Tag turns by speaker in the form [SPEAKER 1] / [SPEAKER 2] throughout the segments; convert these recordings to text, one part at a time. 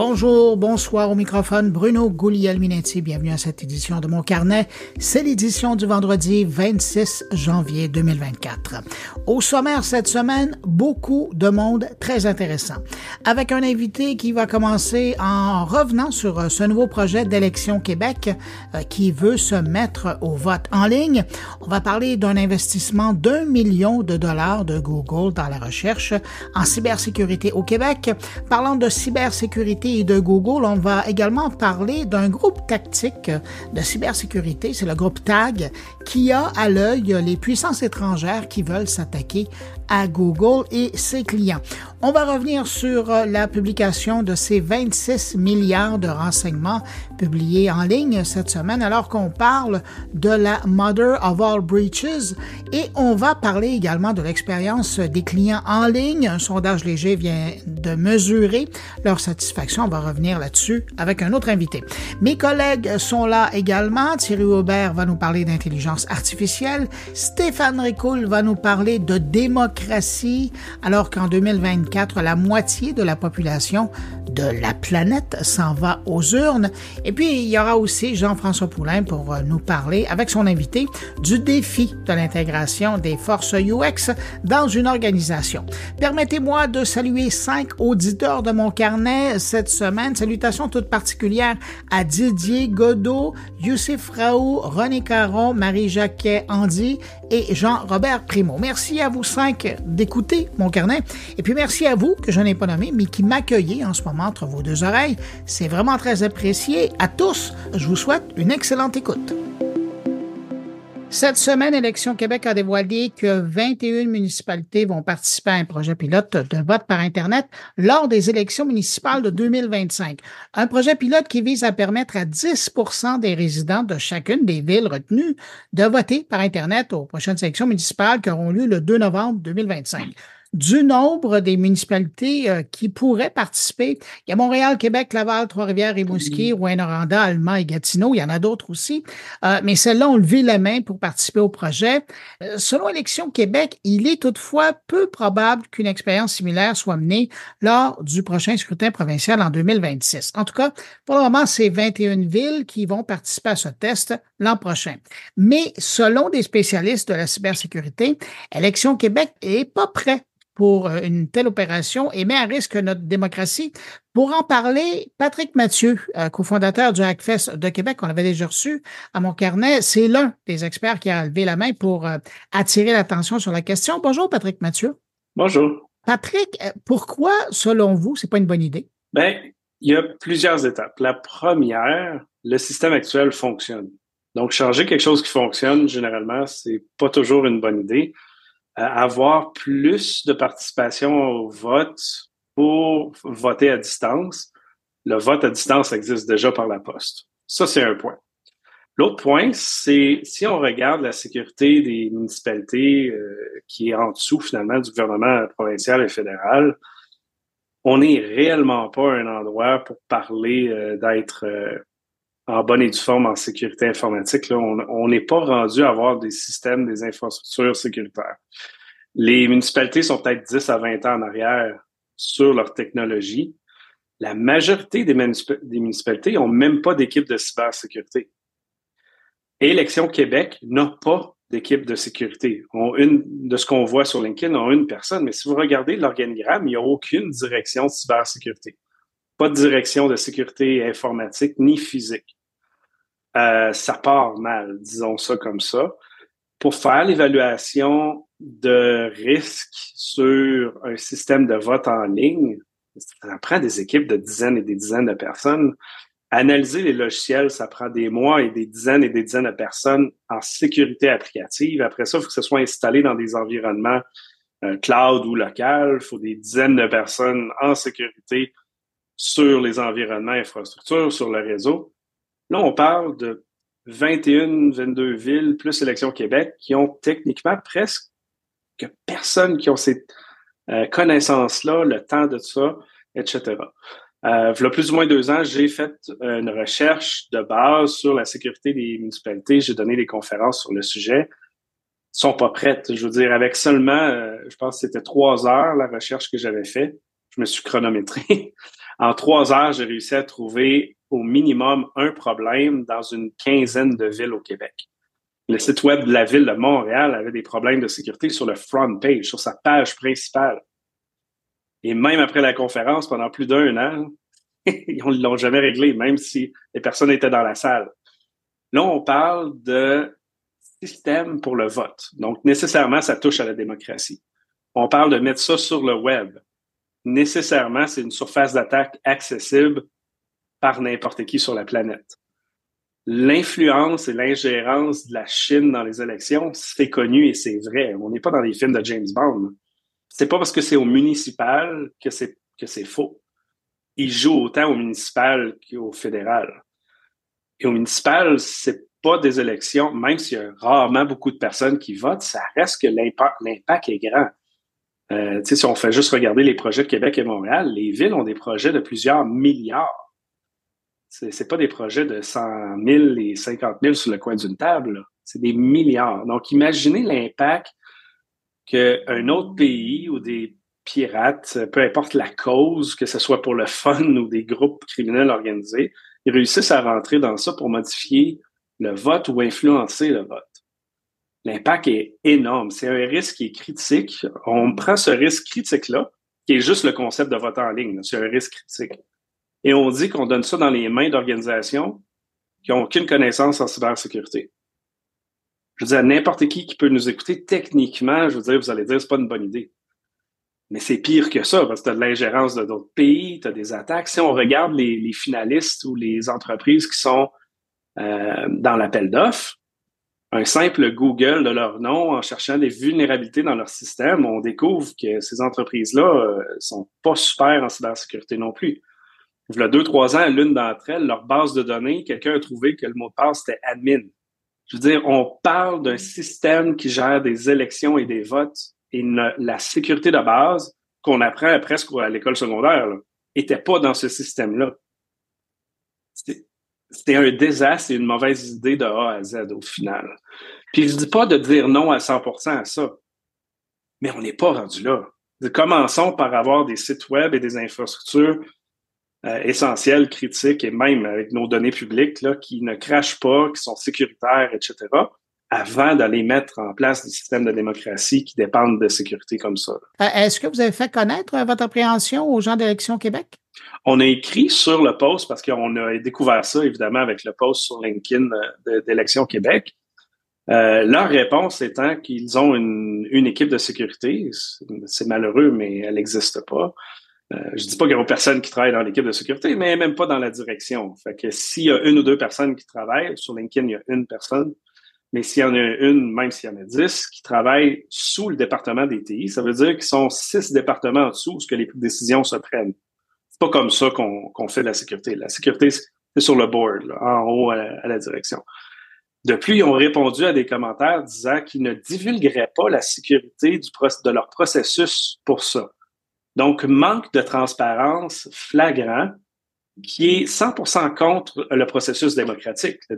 [SPEAKER 1] Bonjour, bonsoir au microphone, Bruno Guglielminetti. Bienvenue à cette édition de mon carnet. C'est l'édition du vendredi 26 janvier 2024. Au sommaire cette semaine, beaucoup de monde très intéressant. Avec un invité qui va commencer en revenant sur euh, ce nouveau projet d'élection Québec euh, qui veut se mettre au vote en ligne. On va parler d'un investissement d'un million de dollars de Google dans la recherche en cybersécurité au Québec. Parlant de cybersécurité, de Google, on va également parler d'un groupe tactique de cybersécurité, c'est le groupe TAG, qui a à l'œil les puissances étrangères qui veulent s'attaquer à Google et ses clients. On va revenir sur la publication de ces 26 milliards de renseignements publiés en ligne cette semaine alors qu'on parle de la Mother of All Breaches et on va parler également de l'expérience des clients en ligne. Un sondage léger vient de mesurer leur satisfaction. On va revenir là-dessus avec un autre invité. Mes collègues sont là également. Thierry Aubert va nous parler d'intelligence artificielle. Stéphane Ricoul va nous parler de démocratie alors qu'en 2024, la moitié de la population de la planète s'en va aux urnes. Et puis, il y aura aussi Jean-François Poulain pour euh, nous parler, avec son invité, du défi de l'intégration des forces UX dans une organisation. Permettez-moi de saluer cinq auditeurs de mon carnet semaine. Salutations toutes particulières à Didier Godot, Youssef Raoult, René Caron, Marie Jacquet Andy et Jean-Robert Primo. Merci à vous cinq d'écouter mon carnet. Et puis merci à vous, que je n'ai pas nommé, mais qui m'accueillez en ce moment entre vos deux oreilles. C'est vraiment très apprécié. À tous, je vous souhaite une excellente écoute. Cette semaine, Élection Québec a dévoilé que 21 municipalités vont participer à un projet pilote de vote par Internet lors des élections municipales de 2025. Un projet pilote qui vise à permettre à 10% des résidents de chacune des villes retenues de voter par Internet aux prochaines élections municipales qui auront lieu le 2 novembre 2025 du nombre des municipalités euh, qui pourraient participer. Il y a Montréal, Québec, Laval, Trois-Rivières, Rimouski, Rouyn-Noranda, Allemand et Gatineau. Il y en a d'autres aussi. Euh, mais celles-là ont levé la main pour participer au projet. Euh, selon Élection Québec, il est toutefois peu probable qu'une expérience similaire soit menée lors du prochain scrutin provincial en 2026. En tout cas, pour le moment, c'est 21 villes qui vont participer à ce test l'an prochain. Mais selon des spécialistes de la cybersécurité, Élection Québec est pas prêt pour euh, une telle opération et met à risque notre démocratie. Pour en parler, Patrick Mathieu, euh, cofondateur du Hackfest de Québec, on avait déjà reçu à mon carnet, c'est l'un des experts qui a levé la main pour euh, attirer l'attention sur la question. Bonjour, Patrick Mathieu.
[SPEAKER 2] Bonjour.
[SPEAKER 1] Patrick, pourquoi, selon vous, c'est pas une bonne idée?
[SPEAKER 2] Bien, il y a plusieurs étapes. La première, le système actuel fonctionne. Donc, changer quelque chose qui fonctionne, généralement, c'est pas toujours une bonne idée avoir plus de participation au vote pour voter à distance. Le vote à distance existe déjà par la poste. Ça, c'est un point. L'autre point, c'est si on regarde la sécurité des municipalités euh, qui est en dessous finalement du gouvernement provincial et fédéral, on n'est réellement pas un endroit pour parler euh, d'être euh, en bonne et due forme en sécurité informatique. On n'est pas rendu à avoir des systèmes, des infrastructures sécuritaires. Les municipalités sont peut-être 10 à 20 ans en arrière sur leur technologie. La majorité des, municipalités n'ont même pas d'équipe de cybersécurité. Élection Québec n'a pas d'équipe de sécurité. On, une, de ce qu'on voit sur LinkedIn, on a une personne, mais si vous regardez l'organigramme, il n'y a aucune direction de cybersécurité. Pas de direction de sécurité informatique ni physique. Euh, ça part mal, disons ça comme ça. Pour faire l'évaluation de risque sur un système de vote en ligne, ça prend des équipes de dizaines et des dizaines de personnes. Analyser les logiciels, ça prend des mois et des dizaines et des dizaines de personnes en sécurité applicative. Après ça, il faut que ce soit installé dans des environnements euh, cloud ou local. Il faut des dizaines de personnes en sécurité sur les environnements infrastructures, sur le réseau. Là, on parle de 21, 22 villes, plus Élection Québec, qui ont techniquement presque que personne qui ont ces euh, connaissances-là, le temps de ça, etc. Euh, il y a plus ou moins deux ans, j'ai fait une recherche de base sur la sécurité des municipalités. J'ai donné des conférences sur le sujet. Ils sont pas prêtes. Je veux dire, avec seulement, euh, je pense que c'était trois heures la recherche que j'avais fait. Je me suis chronométré. En trois heures, j'ai réussi à trouver au minimum un problème dans une quinzaine de villes au Québec. Le site web de la ville de Montréal avait des problèmes de sécurité sur le front page, sur sa page principale. Et même après la conférence, pendant plus d'un an, ils ne l'ont jamais réglé, même si les personnes étaient dans la salle. Là, on parle de système pour le vote. Donc, nécessairement, ça touche à la démocratie. On parle de mettre ça sur le web. Nécessairement, c'est une surface d'attaque accessible par n'importe qui sur la planète. L'influence et l'ingérence de la Chine dans les élections, c'est connu et c'est vrai. On n'est pas dans les films de James Bond. C'est pas parce que c'est au municipal que c'est faux. Ils jouent autant au municipal qu'au fédéral. Et au municipal, c'est pas des élections, même s'il y a rarement beaucoup de personnes qui votent, ça reste que l'impact est grand. Euh, si on fait juste regarder les projets de Québec et Montréal, les villes ont des projets de plusieurs milliards. C'est, c'est pas des projets de 100 000 et 50 000 sur le coin d'une table. C'est des milliards. Donc, imaginez l'impact qu'un autre pays ou des pirates, peu importe la cause, que ce soit pour le fun ou des groupes criminels organisés, ils réussissent à rentrer dans ça pour modifier le vote ou influencer le vote. L'impact est énorme. C'est un risque qui est critique. On prend ce risque critique-là, qui est juste le concept de vote en ligne. C'est un risque critique. Et on dit qu'on donne ça dans les mains d'organisations qui n'ont aucune connaissance en cybersécurité. Je veux dire, n'importe qui qui peut nous écouter, techniquement, je veux dire, vous allez dire, c'est pas une bonne idée. Mais c'est pire que ça, parce que tu as de l'ingérence de d'autres pays, tu as des attaques. Si on regarde les, finalistes ou les entreprises qui sont euh, dans l'appel d'offres, un simple Google de leur nom en cherchant des vulnérabilités dans leur système, on découvre que ces entreprises-là euh, sont pas super en cybersécurité non plus. Il y a deux, trois ans, l'une d'entre elles, leur base de données, quelqu'un a trouvé que le mot de passe était admin. Je veux dire, on parle d'un système qui gère des élections et des votes et la sécurité de base qu'on apprend presque à l'école secondaire n'était pas dans ce système-là. C'était un désastre et une mauvaise idée de A à Z au final. Puis je dis pas de dire non à 100% à ça, mais on n'est pas rendu là. Commençons par avoir des sites web et des infrastructures euh, essentielles, critiques et même avec nos données publiques là, qui ne crachent pas, qui sont sécuritaires, etc avant d'aller mettre en place des systèmes de démocratie qui dépendent de sécurité comme ça.
[SPEAKER 1] Euh, est-ce que vous avez fait connaître votre appréhension aux gens d'Élection Québec?
[SPEAKER 2] On a écrit sur le post parce qu'on a découvert ça évidemment avec le post sur LinkedIn euh, d'Élection Québec. leur réponse étant qu'ils ont une, équipe de sécurité. C'est malheureux, mais elle n'existe pas. Euh, je dis pas qu'il y a personne qui travaille dans l'équipe de sécurité, mais même pas dans la direction. Fait que s'il y a une ou deux personnes qui travaillent, sur LinkedIn, il y a une personne, mais s'il y en a une, même s'il y en a dix, qui travaillent sous le département des TI, ça veut dire qu'ils sont six départements en dessous où les décisions se prennent. Pas comme ça qu'on fait de la sécurité. La sécurité, c'est sur le board, en haut à la, direction. Depuis, ils ont répondu à des commentaires disant qu'ils ne divulgueraient pas la sécurité du, de leur processus pour ça. Donc, manque de transparence flagrant qui est 100% contre le processus démocratique. Le,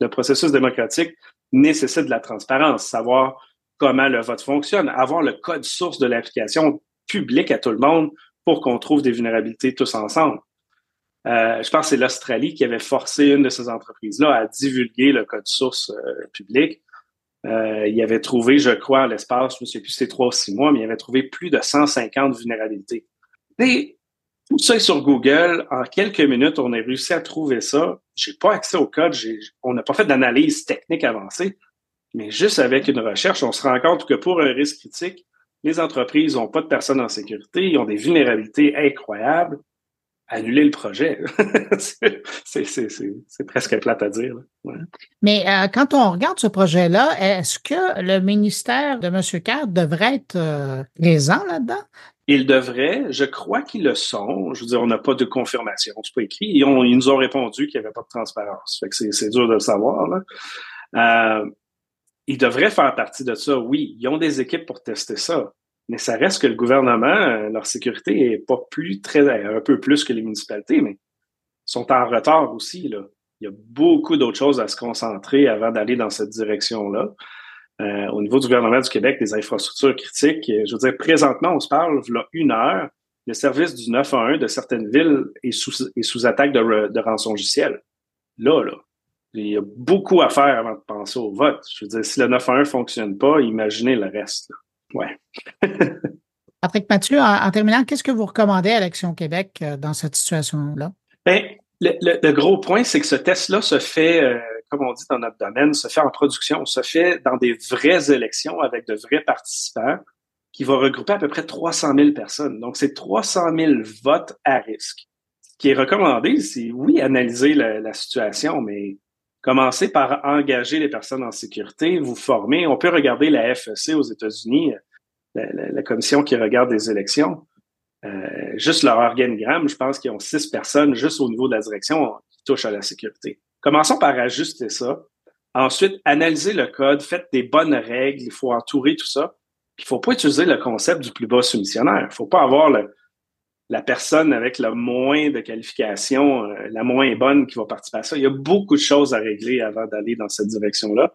[SPEAKER 2] le processus démocratique nécessite de la transparence, savoir comment le vote fonctionne, avoir le code source de l'application public à tout le monde pour qu'on trouve des vulnérabilités tous ensemble. Euh, je pense que c'est l'Australie qui avait forcé une de ces entreprises-là à divulguer le code source euh, public. Euh, il avait trouvé, je crois, l'espace, je ne sais plus si c'était trois ou six mois, mais il avait trouvé plus de 150 vulnérabilités. Et tout ça est sur Google. En quelques minutes, on a réussi à trouver ça. J'ai pas accès au code. On n'a pas fait d'analyse technique avancée. Mais juste avec une recherche, on se rend compte que pour un risque critique, les entreprises n'ont pas de personnes en sécurité, ils ont des vulnérabilités incroyables. Annuler le projet, c'est presque plate à dire.
[SPEAKER 1] Mais euh, quand on regarde ce projet-là, est-ce que le ministère de M. Card devrait être euh, présent là-dedans?
[SPEAKER 2] Ils devraient, je crois qu'ils le sont. Je veux dire, on n'a pas de confirmation, c'est pas écrit. Ils, ils nous ont répondu qu'il n'y avait pas de transparence. Fait que c'est dur de le savoir. Là. Euh, ils devraient faire partie de ça, oui. Ils ont des équipes pour tester ça. Mais ça reste que le gouvernement, euh, leur sécurité est pas plus très, un peu plus que les municipalités, mais sont en retard aussi. Là. Il y a beaucoup d'autres choses à se concentrer avant d'aller dans cette direction-là. Euh, au niveau du gouvernement du Québec, des infrastructures critiques. Euh, je veux dire, présentement, on se parle, a une heure, le service du 911 de certaines villes est sous, est sous attaque de, de rançongiciel. Là, là, il y a beaucoup à faire avant de penser au vote. Je veux dire, si le 911 fonctionne pas, imaginez le reste. Ouais.
[SPEAKER 1] Patrick Mathieu, en, terminant, qu'est-ce que vous recommandez à l'Action Québec euh, dans cette situation-là?
[SPEAKER 2] Bien, le, gros point, c'est que ce test-là se fait, euh, comme on dit dans notre domaine, se fait en production, se fait dans des vraies élections avec de vrais participants qui va regrouper à peu près 300 000 personnes. Donc, c'est 300 000 votes à risque. Ce qui est recommandé, c'est oui, analyser la, situation, mais commencer par engager les personnes en sécurité, vous former. On peut regarder la FEC aux États-Unis, la, commission qui regarde les élections. Euh, juste leur organigramme, je pense qu'ils ont six personnes juste au niveau de la direction qui touchent à la sécurité. Commençons par ajuster ça. Ensuite, analyser le code, faites des bonnes règles, il faut entourer tout ça. Il faut pas utiliser le concept du plus bas soumissionnaire. Il faut pas avoir la personne avec le moins de qualification, euh, la moins bonne qui va participer à ça. Il y a beaucoup de choses à régler avant d'aller dans cette direction-là.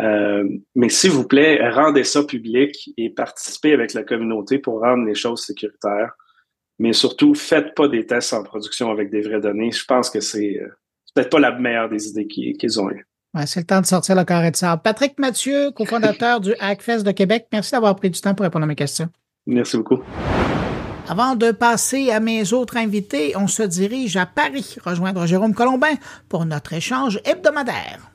[SPEAKER 2] Euh, mais s'il vous plaît, rendez ça public et participez avec la communauté pour rendre les choses sécuritaires. Mais surtout, faites pas des tests en production avec des vraies données. Je pense que c'est euh, peut-être pas la meilleure des idées qu'ils ont eues
[SPEAKER 1] c'est le temps de sortir le carré de sable. Patrick Mathieu, cofondateur du Hackfest de Québec, merci d'avoir pris du temps pour répondre à mes questions.
[SPEAKER 2] Merci beaucoup.
[SPEAKER 1] Avant de passer à mes autres invités, on se dirige à Paris rejoindre Jérôme Colombin pour notre échange hebdomadaire.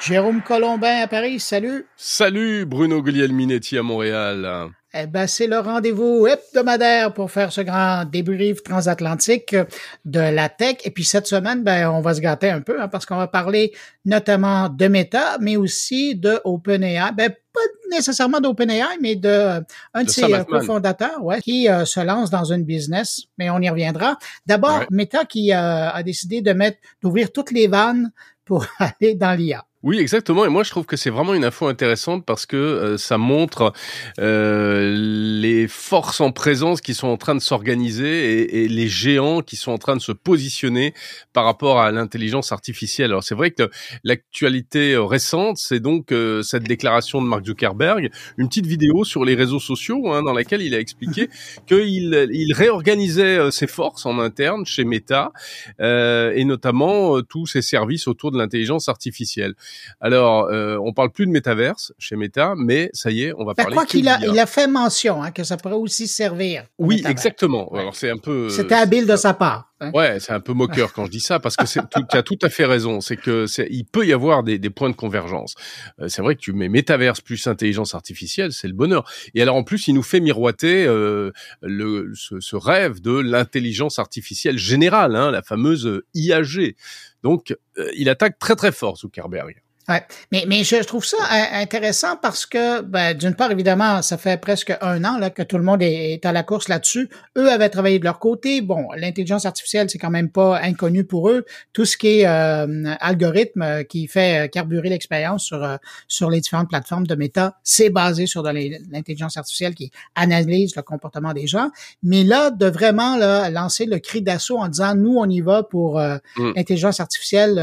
[SPEAKER 1] Jérôme Colombin à Paris, salut.
[SPEAKER 3] Salut Bruno Guglielminetti à Montréal.
[SPEAKER 1] Eh ben, c'est le rendez-vous hebdomadaire pour faire ce grand débrief transatlantique de la tech. Et puis cette semaine, ben, on va se gâter un peu hein, parce qu'on va parler notamment de Meta, mais aussi de OpenAI. Ben, pas nécessairement d'OpenAI, mais de euh, un de, ses euh, cofondateurs, ouais, qui euh, se lance dans une business. Mais on y reviendra. D'abord, Meta qui a décidé de mettre, d'ouvrir toutes les vannes pour aller dans l'IA.
[SPEAKER 3] Oui, exactement. Et moi, je trouve que c'est vraiment une info intéressante parce que euh, ça montre euh, les forces en présence qui sont en train de s'organiser et, et, les géants qui sont en train de se positionner par rapport à l'intelligence artificielle. Alors, c'est vrai que l'actualité euh, récente, c'est donc euh, cette déclaration de Mark Zuckerberg, une petite vidéo sur les réseaux sociaux hein, dans laquelle il a expliqué qu'il il réorganisait ses forces en interne chez Meta et notamment tous ses services autour de l'intelligence artificielle. Alors, euh, on parle plus de métaverse chez Meta, mais ça y est, on va parler.
[SPEAKER 1] Quoi qu'il a, il a fait mention hein, que ça pourrait aussi servir.
[SPEAKER 3] Oui, exactement. Alors c'est un peu.
[SPEAKER 1] C'était habile de sa part.
[SPEAKER 3] Hein. Ouais, c'est un peu moqueur quand je dis ça parce que tu as tout à fait raison. C'est que il peut y avoir des, des points de convergence. Euh, c'est vrai que tu mets métaverse plus intelligence artificielle, c'est le bonheur. Et alors en plus, il nous fait miroiter euh, le, ce, ce, rêve de l'intelligence artificielle générale, hein, la fameuse IAG. Donc, euh, il attaque très très fort Zuckerberg.
[SPEAKER 1] Ouais. Mais, mais je trouve ça intéressant parce que, ben, d'une part, évidemment, ça fait presque un an là, que tout le monde est, à la course là-dessus. Eux avaient travaillé de leur côté. Bon, l'intelligence artificielle, c'est quand même pas inconnu pour eux. Tout ce qui est euh, algorithme euh, qui fait euh, carburer l'expérience sur, sur les différentes plateformes de méta, c'est basé sur de l'intelligence artificielle qui analyse le comportement des gens. Mais là, de vraiment là, lancer le cri d'assaut en disant, nous, on y va pour mm. l'intelligence artificielle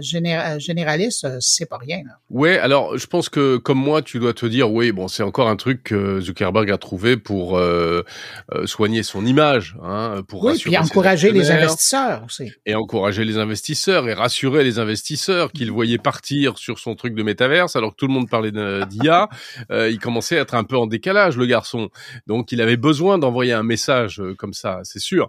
[SPEAKER 1] généraliste, c'est pas rien. Là.
[SPEAKER 3] Ouais, alors je pense que comme moi, tu dois te dire, oui, bon, c'est encore un truc que Zuckerberg a trouvé pour euh, euh soigner son image, hein, pour
[SPEAKER 1] oui, puis encourager les investisseurs aussi.
[SPEAKER 3] Et encourager les investisseurs et rassurer les investisseurs qu'il voyait partir sur son truc de métaverse, alors que tout le monde parlait d'IA, euh, il commençait à être un peu en décalage, le garçon. Donc il avait besoin d'envoyer un message comme ça, c'est sûr.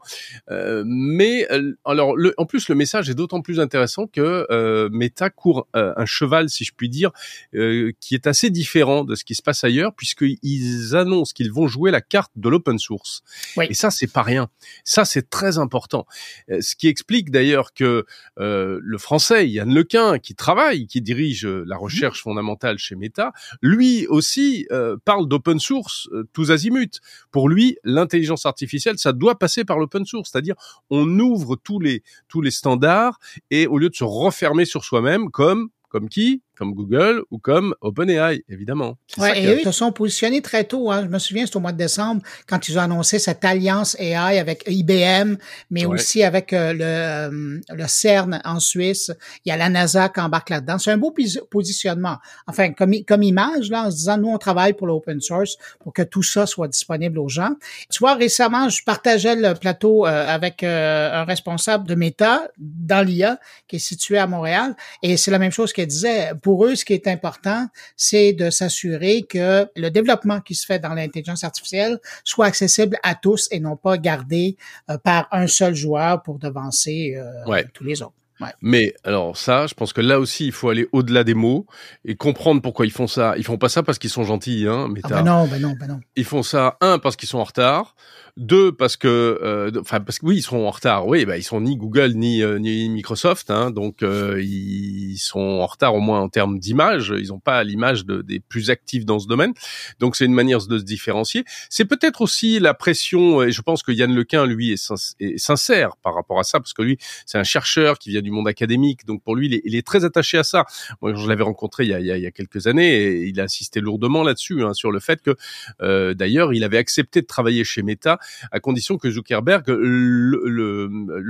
[SPEAKER 3] Euh, mais alors, le, en plus, le message est d'autant plus intéressant que Meta court un cheval, si je puis dire, euh, qui est assez différent de ce qui se passe ailleurs, puisqu'ils annoncent qu'ils vont jouer la carte de l'open source. Et ça, c'est pas rien. Ça, c'est très important. Euh, ce qui explique d'ailleurs que euh, le français Yann Lequin, qui travaille, qui dirige la recherche fondamentale chez Meta, lui aussi parle d'open source tous azimuts. Pour lui, l'intelligence artificielle, ça doit passer par l'open source, c'est-à-dire on ouvre tous les tous les standards et au lieu de se refermer sur soi-même, comme comme qui comme Google ou comme OpenAI, évidemment.
[SPEAKER 1] Ouais, et eux, ils se sont positionnés très tôt. Hein. Je me souviens, c'était au mois de décembre, quand ils ont annoncé cette alliance AI avec IBM, mais aussi avec euh, le, euh, le CERN en Suisse. Il y a la NASA qui embarque là-dedans. C'est un beau positionnement. Enfin, comme, comme image, là, en se disant, nous, on travaille pour l'open source pour que tout ça soit disponible aux gens. Tu vois, récemment, je partageais le plateau euh, avec un responsable de Meta dans l'IA qui est situé à Montréal, et c'est la même chose qu'elle disait pour eux, ce qui est important, c'est de s'assurer que le développement qui se fait dans l'intelligence artificielle soit accessible à tous et non pas gardé euh, par un seul joueur pour devancer euh, tous les autres.
[SPEAKER 3] Mais alors ça, je pense que là aussi, il faut aller au-delà des mots et comprendre pourquoi ils font ça. Ils font pas ça parce qu'ils sont gentils, hein.
[SPEAKER 1] Mais ah ben non, ben non, ben non.
[SPEAKER 3] Ils font ça un parce qu'ils sont en retard, deux, parce que, euh, enfin, parce que oui, ils sont en retard. Oui, bah, ils sont ni Google ni euh, ni Microsoft, hein, donc euh, ils sont en retard au moins en termes d'image. Ils n'ont pas l'image de, des plus actifs dans ce domaine. Donc c'est une manière de se différencier. C'est peut-être aussi la pression. Et je pense que Yann Lequin, lui, est, sincère par rapport à ça, parce que lui, c'est un chercheur qui vient du monde académique. Donc pour lui, il est, très attaché à ça. Moi, je l'avais rencontré il y, a, il y, a, quelques années et il a insisté lourdement là-dessus, hein, sur le fait que, d'ailleurs, il avait accepté de travailler chez Meta à condition que Zuckerberg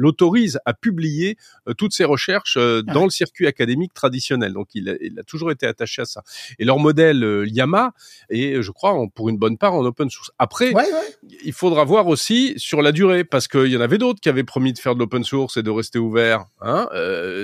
[SPEAKER 3] l'autorise à publier euh, toutes ses recherches euh, dans le circuit académique traditionnel. Donc il a, toujours été attaché à ça. Et leur modèle euh, Llama est, je crois, pour une bonne part en open source. Après, il faudra voir aussi sur la durée, parce qu'il y en avait d'autres qui avaient promis de faire de l'open source et de rester ouverts. Hein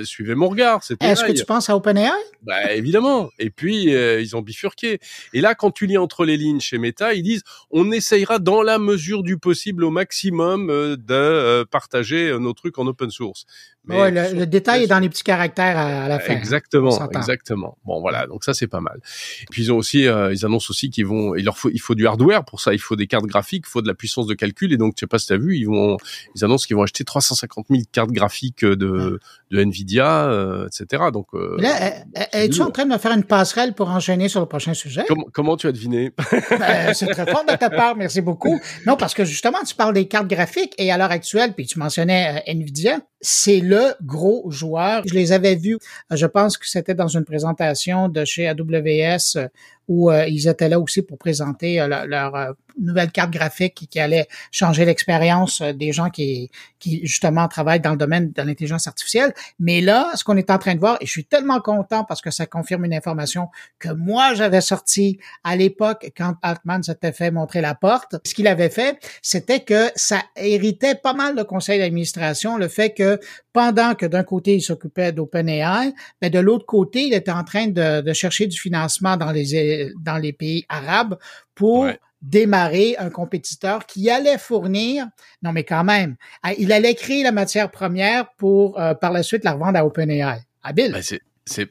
[SPEAKER 3] suivez mon regard.
[SPEAKER 1] Est-ce que tu penses à OpenAI?
[SPEAKER 3] Bah évidemment. Et puis ils ont bifurqué. Et là, quand tu lis entre les lignes chez Meta, ils disent on essayera dans la mesure du possible au maximum euh, de euh, partager euh, nos trucs en open source.
[SPEAKER 1] Mais le, détail est dans les petits caractères à, la fin.
[SPEAKER 3] Exactement, exactement. Bon voilà, donc ça c'est pas mal. Et puis ils ont aussi, ils annoncent aussi qu'ils vont, il leur faut, il faut du hardware pour ça, il faut des cartes graphiques, il faut de la puissance de calcul et donc je sais pas si t'as vu, ils vont, ils annoncent qu'ils vont acheter 350 000 cartes graphiques de, de Nvidia, etc. Donc
[SPEAKER 1] là, es-tu en train de me faire une passerelle pour enchaîner sur le prochain sujet?
[SPEAKER 3] Comment, comment tu as deviné?
[SPEAKER 1] Ben, C'est très fort de ta part, merci beaucoup. Non, parce que justement tu parles des cartes graphiques et à l'heure actuelle, puis tu mentionnais euh, Nvidia, c'est le gros joueur. Je les avais vus, je pense que c'était dans une présentation de chez AWS euh, où ils étaient là aussi pour présenter leur, nouvelle carte graphique qui, allait changer l'expérience des gens qui, qui justement travaillent dans le domaine de l'intelligence artificielle. Mais là, ce qu'on est en train de voir, et je suis tellement content parce que ça confirme une information que moi j'avais sortie à l'époque quand Altman s'était fait montrer la porte. Ce qu'il avait fait, c'était que ça héritait pas mal le conseil d'administration, le fait que pendant que d'un côté il s'occupait d'OpenAI, mais de l'autre côté il était en train de, chercher du financement dans les dans les pays arabes pour démarrer un compétiteur qui allait fournir, non mais quand même, il allait créer la matière première pour euh, par la suite la revendre à OpenAI. Habile.
[SPEAKER 3] Ben,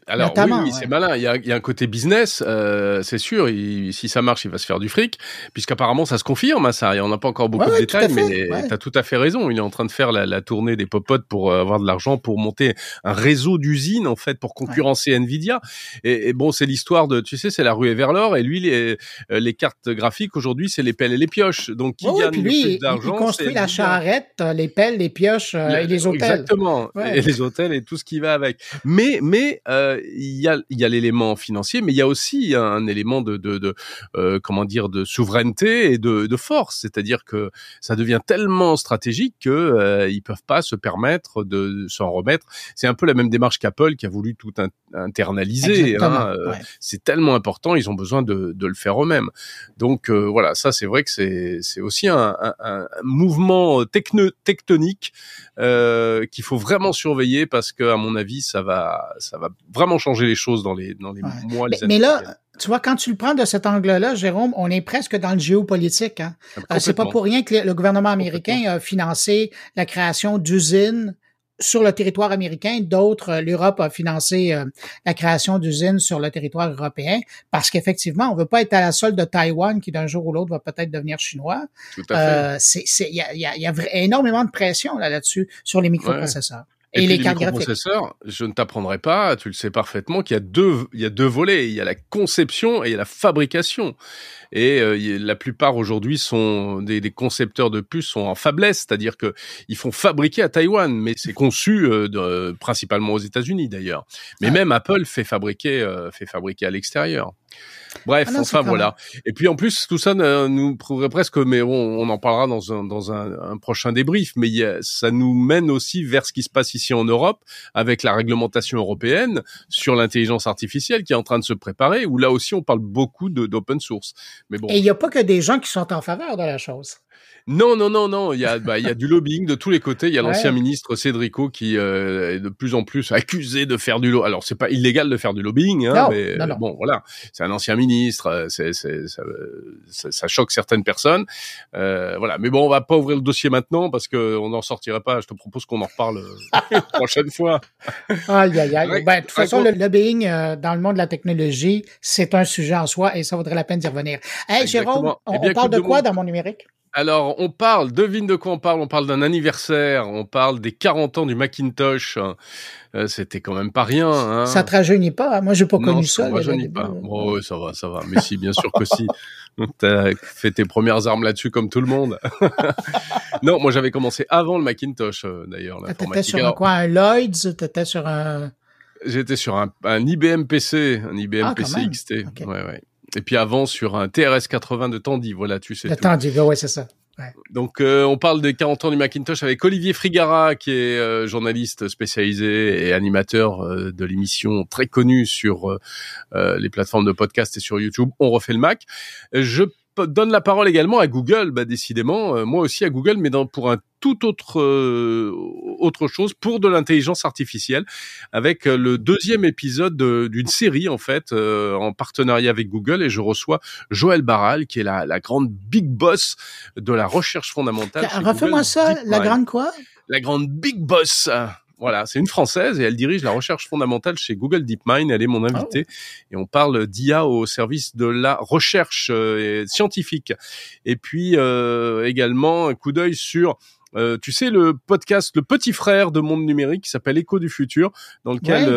[SPEAKER 3] alors oui, c'est malin. Il y, a, il y a, un côté business, euh, c'est sûr. si ça marche, il va se faire du fric, puisqu'apparemment ça se confirme. Hein, ça, on n'a pas encore beaucoup de détails, mais tu as tout à fait raison. Il est en train de faire la, la tournée des popotes pour euh, avoir de l'argent pour monter un réseau d'usines en fait pour concurrencer Nvidia. Et, et bon, c'est l'histoire de, tu sais, c'est la rue vers l'or. Et lui, les, euh, les cartes graphiques aujourd'hui, c'est les pelles et les pioches. Donc qui gagne
[SPEAKER 1] puis lui, plus d'argent, il construit la charrette, euh, les pelles, les pioches et les hôtels.
[SPEAKER 3] Exactement. Et les hôtels et tout ce qui va avec. Mais mais euh, il y a, y a l'élément financier, mais il y a aussi un élément de, de, de euh, comment dire, de souveraineté et de, de force. C'est-à-dire que ça devient tellement stratégique que euh, ils peuvent pas se permettre de s'en remettre. C'est un peu la même démarche qu'Apple qui a voulu tout internaliser. Hein, euh, c'est tellement important, ils ont besoin de, de le faire eux-mêmes. Donc voilà, ça c'est vrai que c'est c'est aussi un, un, un mouvement tectonique qu'il faut vraiment surveiller parce que à mon avis ça va ça va vraiment changer les choses dans les, dans les mois,
[SPEAKER 1] les mais, Mais là, tu vois, quand tu le prends de cet angle-là, Jérôme, on est presque dans le géopolitique. Hein? Ah, euh, c'est pas pour rien que le gouvernement américain a financé la création d'usines sur le territoire américain. D'autres, euh, l'Europe a financé euh, la création d'usines sur le territoire européen parce qu'effectivement, on veut pas être à la solde de Taïwan qui d'un jour ou l'autre va peut-être devenir chinois. Tout à fait. Il y, a, y, a, y, a, énormément de pression là-dessus sur les microprocesseurs.
[SPEAKER 3] Et, les, cartes microprocesseurs, je ne t'apprendrai pas, tu le sais parfaitement, qu'il y a deux, il y a deux volets. Il y a la conception et il y a la fabrication. Et euh, la plupart aujourd'hui sont des, des, concepteurs de puces sont en fabless, c'est-à-dire que ils font fabriquer à Taïwan, mais c'est conçu euh, de, principalement aux États-Unis d'ailleurs. Mais ah. même Apple fait fabriquer, euh, fait fabriquer à l'extérieur. Bref, ah enfin voilà. Et puis en plus, tout ça nous prouverait presque, mais on, en parlera dans un, dans un, un prochain débrief, mais ça nous mène aussi vers ce qui se passe ici en Europe avec la réglementation européenne sur l'intelligence artificielle qui est en train de se préparer, où là aussi on parle beaucoup d'open source.
[SPEAKER 1] Mais bon. Et il n'y a pas que des gens qui sont en faveur de la chose.
[SPEAKER 3] Non, non, non, non. Il y a, bah, il y a du lobbying de tous les côtés. Il y a l'ancien ministre Cédrico qui euh, est de plus en plus accusé de faire du lobbying. Alors, c'est pas illégal de faire du lobbying, hein, mais bon, voilà. C'est un ancien ministre. Euh, c'est, c'est, ça, ça, choque certaines personnes. Euh, voilà. Mais bon, on va pas ouvrir le dossier maintenant parce que on n'en sortirait pas. Je te propose qu'on en reparle la prochaine fois.
[SPEAKER 1] Aïe, aïe, aïe. Ben, de toute façon, le lobbying dans le monde de la technologie, c'est un sujet en soi et ça vaudrait la peine d'y revenir. Hey, Jérôme, on, eh parle de quoi dans mon numérique?
[SPEAKER 3] Alors, on parle, devine de quoi on parle, on parle d'un anniversaire, on parle des 40 ans du Macintosh. Euh, c'était quand même pas rien. Hein.
[SPEAKER 1] Ça te rajeunit pas, hein? moi j'ai pas connu ça.
[SPEAKER 3] Ça rajeunit pas. Oh, ça va, ça va. Mais si, bien sûr que si. T'as fait tes premières armes là-dessus comme tout le monde. non, moi j'avais commencé avant le Macintosh euh, d'ailleurs.
[SPEAKER 1] Ah, t'étais sur quoi, un Lloyd's? T'étais sur un...
[SPEAKER 3] J'étais sur un, IBM PC, un IBM ah, PC XT. Ouais, ouais. Et puis avant sur un TRS 80 de Tandy, voilà, tu sais. De
[SPEAKER 1] Tandy, ouais, c'est ça.
[SPEAKER 3] Donc euh, on parle des 40 ans du Macintosh avec Olivier Frigara qui est euh, journaliste spécialisé et animateur euh, de l'émission très connue sur les plateformes de podcast et sur YouTube. On refait le Mac. Je donne la parole également à Google, bah, décidément, euh, moi aussi à Google, mais dans, pour un tout autre euh, autre chose, pour de l'intelligence artificielle, avec euh, le deuxième épisode d'une série en fait, en partenariat avec Google, et je reçois Joël Barral, qui est la, la grande big boss de la recherche fondamentale.
[SPEAKER 1] Refais-moi ça, la grande quoi?
[SPEAKER 3] La grande big boss. Voilà, c'est une Française et elle dirige la recherche fondamentale chez Google DeepMind. Elle est mon invitée oh. et on parle d'IA au service de la recherche euh, scientifique. Et puis euh, également un coup d'œil sur euh, tu sais le podcast Le Petit Frère de Monde Numérique qui s'appelle Écho du futur, dans lequel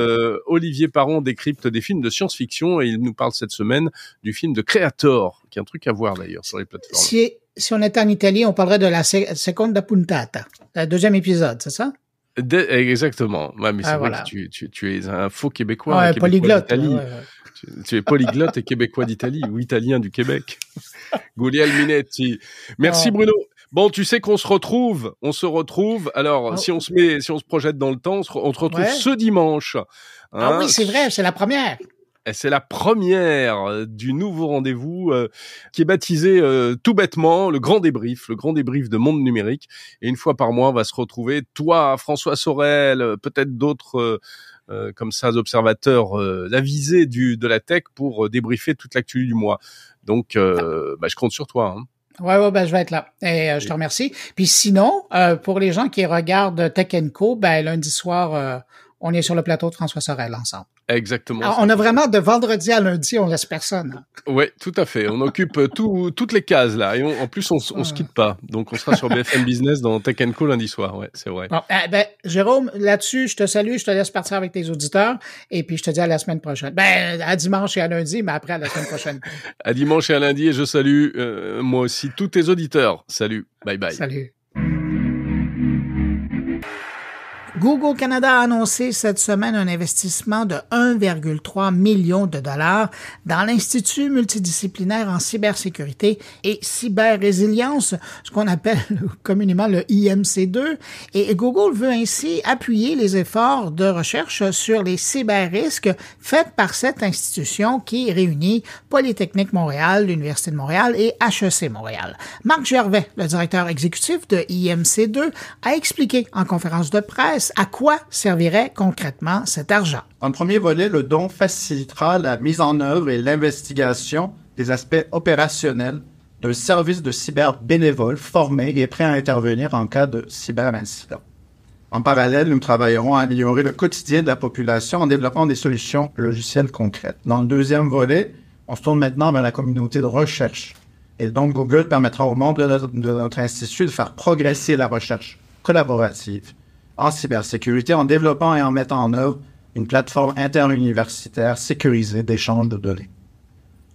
[SPEAKER 3] Olivier Parent décrypte des films de science-fiction et il nous parle cette semaine du film de Creator, qui est un truc à voir d'ailleurs sur les plateformes.
[SPEAKER 1] Si, si on était en Italie, on parlerait de la seconda puntata, le deuxième épisode, c'est ça?
[SPEAKER 3] Exactement. Ouais, mais c'est ah, vrai que tu, tu, tu, es un faux Québécois.
[SPEAKER 1] Ouais, polyglotte.
[SPEAKER 3] Tu, es polyglotte et Québécois d'Italie ou Italien du Québec. Gouliel Minetti. Merci Bruno. Bon, tu sais qu'on se retrouve, on se retrouve. Alors, oh. si on se met, si on se projette dans le temps, on se, retrouve ce dimanche.
[SPEAKER 1] ah oui, hein. c'est vrai, c'est la première.
[SPEAKER 3] C'est la première euh, du nouveau rendez-vous euh, qui est baptisé euh, tout bêtement le grand débrief, le grand débrief de monde numérique. Et une fois par mois, on va se retrouver, toi, François Sorel, peut-être d'autres comme ça observateurs avisés du de la tech pour débriefer toute l'actu du mois. Donc, bah, je compte sur toi. Hein.
[SPEAKER 1] Ouais, ouais, ben, je vais être là. Et je te remercie. Puis sinon, pour les gens qui regardent Tech Co, ben, lundi soir, on est sur le plateau de François Sorel ensemble.
[SPEAKER 3] Exactement.
[SPEAKER 1] on a vraiment de vendredi à lundi, on laisse personne.
[SPEAKER 3] Oui, tout à fait. On occupe euh, tout, toutes les cases là. Et en plus, on, on se quitte pas. Donc, on sera sur BFM Business dans Tech Co lundi soir. Ouais, c'est vrai.
[SPEAKER 1] Eh ben, Jérôme, là-dessus, je te salue, je te laisse partir avec tes auditeurs. Et puis, je te dis à la semaine prochaine. Ben, à dimanche et à lundi, mais après, à la semaine prochaine.
[SPEAKER 3] à dimanche et à lundi. Et je salue, euh, moi aussi, tous tes auditeurs. Salut. Bye bye.
[SPEAKER 1] Salut. Google Canada a annoncé cette semaine un investissement de 1,3 million de dollars dans l'Institut multidisciplinaire en cybersécurité et cyberrésilience, ce qu'on appelle communément le IMC2. Et Google veut ainsi appuyer les efforts de recherche sur les cyberrisques faits par cette institution qui réunit Polytechnique Montréal, l'Université de Montréal et HEC Montréal. Marc Gervais, le directeur exécutif de IMC2, a expliqué en conférence de presse à quoi servirait concrètement cet argent?
[SPEAKER 4] En premier volet, le don facilitera la mise en œuvre et l'investigation des aspects opérationnels d'un service de cyber bénévole formé et prêt à intervenir en cas de cyberincident. En parallèle, nous travaillerons à améliorer le quotidien de la population en développant des solutions logicielles concrètes. Dans le deuxième volet, on se tourne maintenant vers la communauté de recherche. Et donc, Google permettra aux membres de notre institut de faire progresser la recherche collaborative en cybersécurité en développant et en mettant en œuvre une plateforme interuniversitaire sécurisée d'échange de données.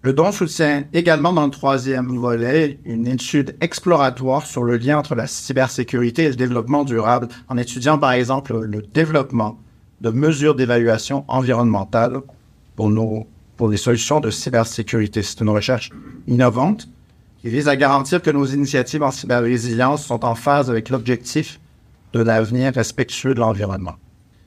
[SPEAKER 4] Le don soutient également dans le troisième volet une étude exploratoire sur le lien entre la cybersécurité et le développement durable en étudiant par exemple le développement de mesures d'évaluation environnementale pour nos pour les solutions de cybersécurité. C'est une recherche innovante qui vise à garantir que nos initiatives en cyber-résilience sont en phase avec l'objectif de l'avenir respectueux de l'environnement.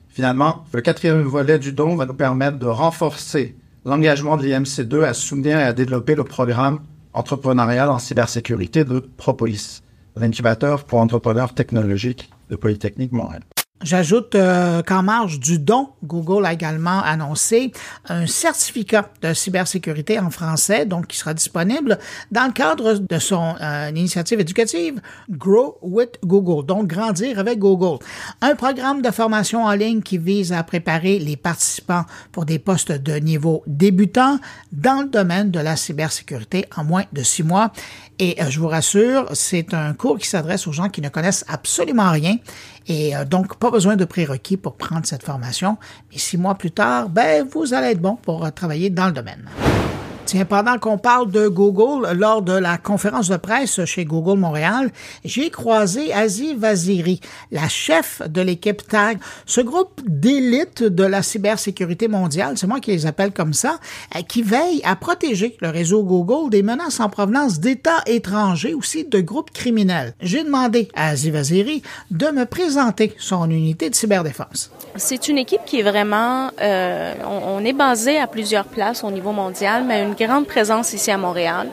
[SPEAKER 4] Finalement, le quatrième volet du don va nous permettre de renforcer l'engagement de l'IMC2 à soutenir et à développer le programme entrepreneurial en cybersécurité de Propolis, l'incubateur pour entrepreneurs technologiques de Polytechnique Montréal.
[SPEAKER 1] J'ajoute euh, qu'en marge du don, Google a également annoncé un certificat de cybersécurité en français, donc qui sera disponible dans le cadre de son euh, initiative éducative Grow with Google, donc grandir avec Google. Un programme de formation en ligne qui vise à préparer les participants pour des postes de niveau débutant dans le domaine de la cybersécurité en moins de six mois. Et euh, je vous rassure, c'est un cours qui s'adresse aux gens qui ne connaissent absolument rien et euh, donc, pas besoin de prérequis pour prendre cette formation. Et six mois plus tard, ben, vous allez être bon pour euh, travailler dans le domaine. Pendant qu'on parle de Google, lors de la conférence de presse chez Google Montréal, j'ai croisé Aziz Vaziri, la chef de l'équipe TAG, ce groupe d'élite de la cybersécurité mondiale, c'est moi qui les appelle comme ça, euh, qui veille à protéger le réseau Google des menaces en provenance d'États étrangers, aussi de groupes criminels. J'ai demandé à Aziz Vaziri de me présenter son unité de cyberdéfense.
[SPEAKER 5] C'est une équipe qui est vraiment, euh, on, on, est basé à plusieurs places au niveau mondial, mais une grande présence ici à Montréal.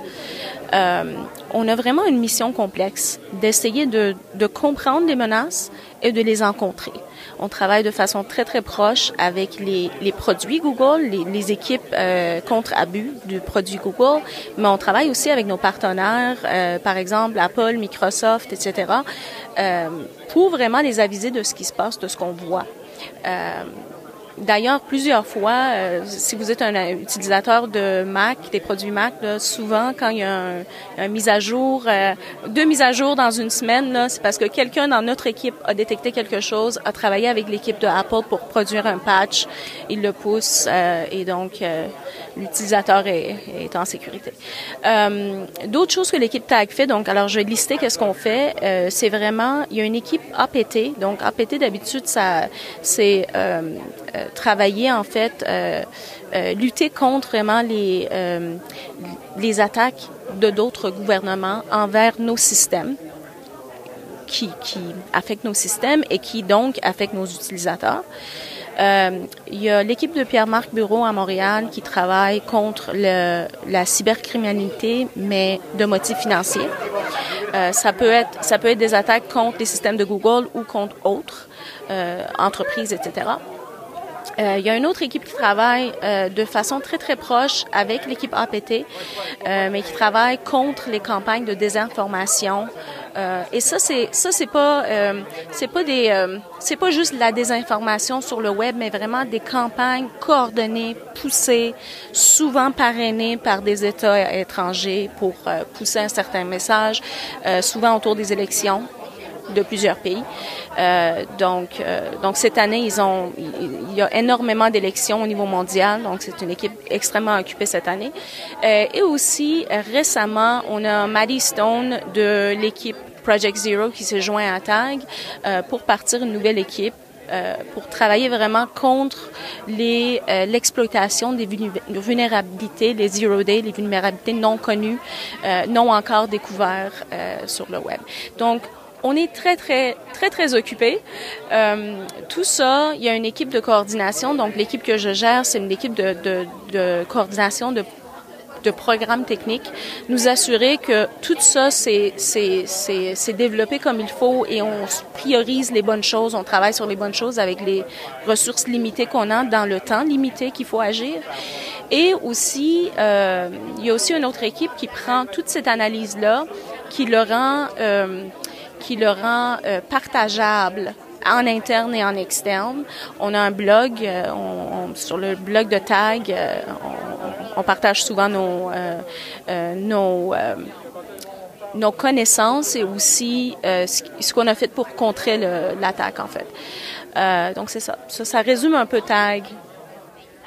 [SPEAKER 5] Euh, on a vraiment une mission complexe d'essayer de, comprendre les menaces et de les rencontrer. On travaille de façon très très proche avec les, produits Google, les, équipes euh, contre abus du produit Google, mais on travaille aussi avec nos partenaires, euh, par exemple Apple, Microsoft, etc., pour vraiment les aviser de ce qui se passe, de ce qu'on voit. D'ailleurs, plusieurs fois, euh, si vous êtes un utilisateur de Mac, des produits Mac, souvent quand il y a un, un mise à jour, euh, deux mises à jour dans une semaine, c'est parce que quelqu'un dans notre équipe a détecté quelque chose, a travaillé avec l'équipe de Apple pour produire un patch, il le pousse euh, et donc l'utilisateur est, en sécurité. D'autres choses que l'équipe TAG fait, donc alors je vais lister qu'est-ce qu'on fait. c'est vraiment, il y a une équipe APT, donc APT d'habitude ça, c'est travailler en fait, euh, euh, lutter contre vraiment les euh, les attaques de d'autres gouvernements envers nos systèmes. Qui, qui affectent nos systèmes et qui donc affectent nos utilisateurs. Euh, il y a l'équipe de Pierre-Marc Bureau à Montréal qui travaille contre la cybercriminalité, mais de motifs financiers. Euh, ça peut être ça peut être des attaques contre les systèmes de Google ou contre autres euh, entreprises, etc. Euh, il y a une autre équipe qui travaille euh, de façon très très proche avec l'équipe APT, euh, mais qui travaille contre les campagnes de désinformation. Et ça c'est ça c'est pas c'est pas des c'est pas juste la désinformation sur le web, mais vraiment des campagnes coordonnées, poussées, souvent parrainées par des États étrangers pour pousser un certain message, souvent autour des élections de plusieurs pays. Euh, donc, euh, donc cette année, ils ont, il y a énormément d'élections au niveau mondial. Donc, c'est une équipe extrêmement occupée cette année. Euh, et aussi, récemment, on a Maddie Stone de l'équipe Project Zero qui s'est joint à TAG pour partir une nouvelle équipe pour travailler vraiment contre les l'exploitation des vulnérabilités, les zero day, les vulnérabilités non connues, non encore découvertes sur le web. Donc on est très, très, très, très occupé. Euh, tout ça, il y a une équipe de coordination. Donc, l'équipe que je gère, c'est une équipe de, de, de coordination de de programmes techniques, nous assurer que tout ça c'est développé comme il faut et on priorise les bonnes choses, on travaille sur les bonnes choses avec les ressources limitées qu'on a dans le temps limité qu'il faut agir. Et aussi, euh, il y a aussi une autre équipe qui prend toute cette analyse là, qui le rend euh, qui le rend euh, partageable en interne et en externe. On a un blog, euh, on, sur le blog de Tag, euh, on, partage souvent nos, nos nos connaissances et aussi ce, qu'on a fait pour contrer l'attaque, en fait. Donc, c'est ça. ça. résume un peu TAG.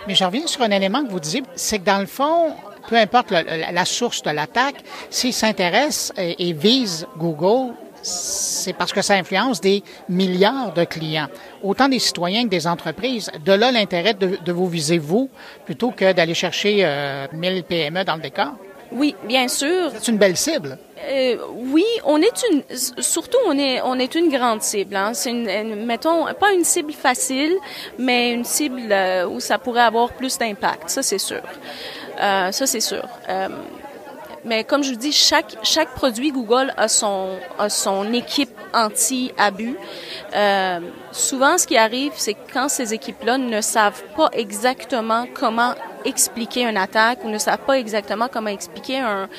[SPEAKER 1] Mais je reviens sur un élément que vous disiez, c'est que dans le fond, peu importe la, source de l'attaque, s'il s'intéresse et, vise Google, c'est parce que ça influence des milliards de clients, autant des citoyens que des entreprises. De là l'intérêt de, vous viser vous plutôt que d'aller chercher euh, 1000 PME dans le décor.
[SPEAKER 5] Oui, bien sûr.
[SPEAKER 1] C'est une belle cible.
[SPEAKER 5] Euh, oui, on est une, surtout on est, on est une grande cible. Hein. C'est une, mettons, pas une cible facile, mais une cible euh, où ça pourrait avoir plus d'impact. Ça, c'est sûr. Euh, ça, c'est sûr. Euh, mais comme je vous dis, chaque, chaque produit Google a son, a son équipe anti-abus. Euh, souvent, ce qui arrive, c'est quand ces équipes-là ne savent pas exactement comment expliquer une attaque ou ne savent pas exactement comment expliquer un,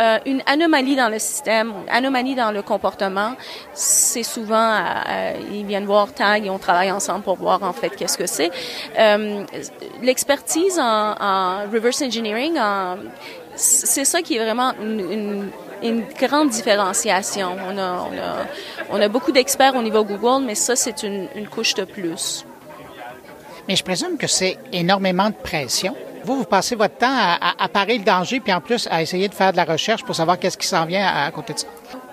[SPEAKER 5] euh, une anomalie dans le système, une anomalie dans le comportement, c'est souvent, euh, ils viennent voir TAG et on travaille ensemble pour voir en fait qu'est-ce que c'est. Euh, L'expertise en, en, reverse engineering, en, c'est ça qui est vraiment une, grande différenciation. On a, on a, beaucoup d'experts au niveau Google, mais ça, c'est une, couche de plus.
[SPEAKER 1] Mais je présume que c'est énormément de pression. Vous, vous passez votre temps à, à, parer le danger, puis en plus à essayer de faire de la recherche pour savoir qu'est-ce qui s'en vient à, côté de ça.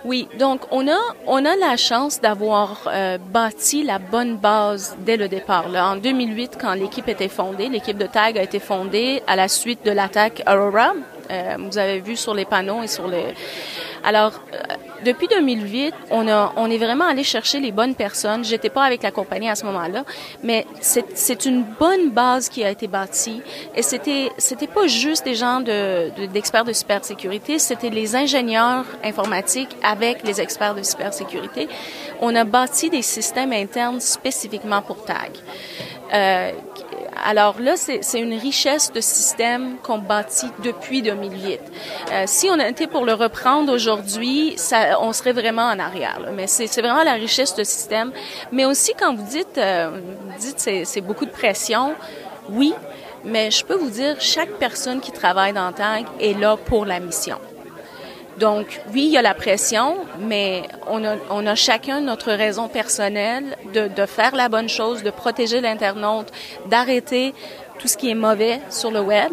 [SPEAKER 5] Oui, donc on a on a la chance d'avoir euh, bâti la bonne base dès le départ. Là, en 2008, quand l'équipe était fondée, l'équipe de TAG a été fondée à la suite de l'attaque Aurora, euh, vous avez vu sur les panneaux et sur les. Alors, euh, depuis 2008, on a, on est vraiment allé chercher les bonnes personnes. J'étais pas avec la compagnie à ce moment-là, mais c'est une bonne base qui a été bâtie. Et c'était, c'était pas juste des gens de, d'experts de, cybersécurité, c'était les ingénieurs informatiques avec les experts de cybersécurité. On a bâti des systèmes internes spécifiquement pour TAG. Euh, alors là, c'est une richesse de système qu'on bâtit depuis 2008. Euh, si on était pour le reprendre aujourd'hui, on serait vraiment en arrière. Mais c'est vraiment la richesse de système. Mais aussi, quand vous dites, euh, dites c'est beaucoup de pression, oui, mais je peux vous dire, chaque personne qui travaille dans Tag est là pour la mission. Donc, oui, il y a la pression, mais on a, chacun notre raison personnelle de, faire la bonne chose, de protéger l'internaute, d'arrêter tout ce qui est mauvais sur le web.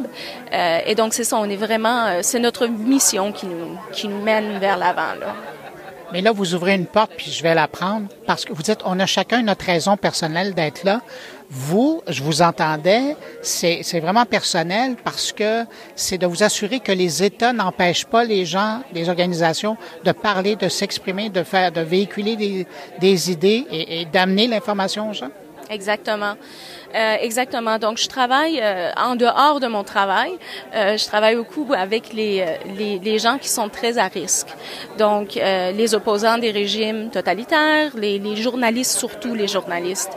[SPEAKER 5] Euh, et donc, c'est ça, on est vraiment, euh, c'est notre mission qui nous, mène vers l'avant.
[SPEAKER 1] Mais là, vous ouvrez une porte, puis je vais la prendre, parce que vous dites, on a chacun notre raison personnelle d'être là. Vous, je vous entendais, c'est vraiment personnel parce que c'est de vous assurer que les États n'empêchent pas les gens, les organisations de parler, de s'exprimer, de faire, de véhiculer des, des idées et, et d'amener l'information aux gens.
[SPEAKER 5] Exactement. Euh, exactement. Donc, je travaille euh, en dehors de mon travail. Euh, je travaille beaucoup avec les, les, les, gens qui sont très à risque. Donc, les opposants des régimes totalitaires, les, les journalistes, surtout les journalistes.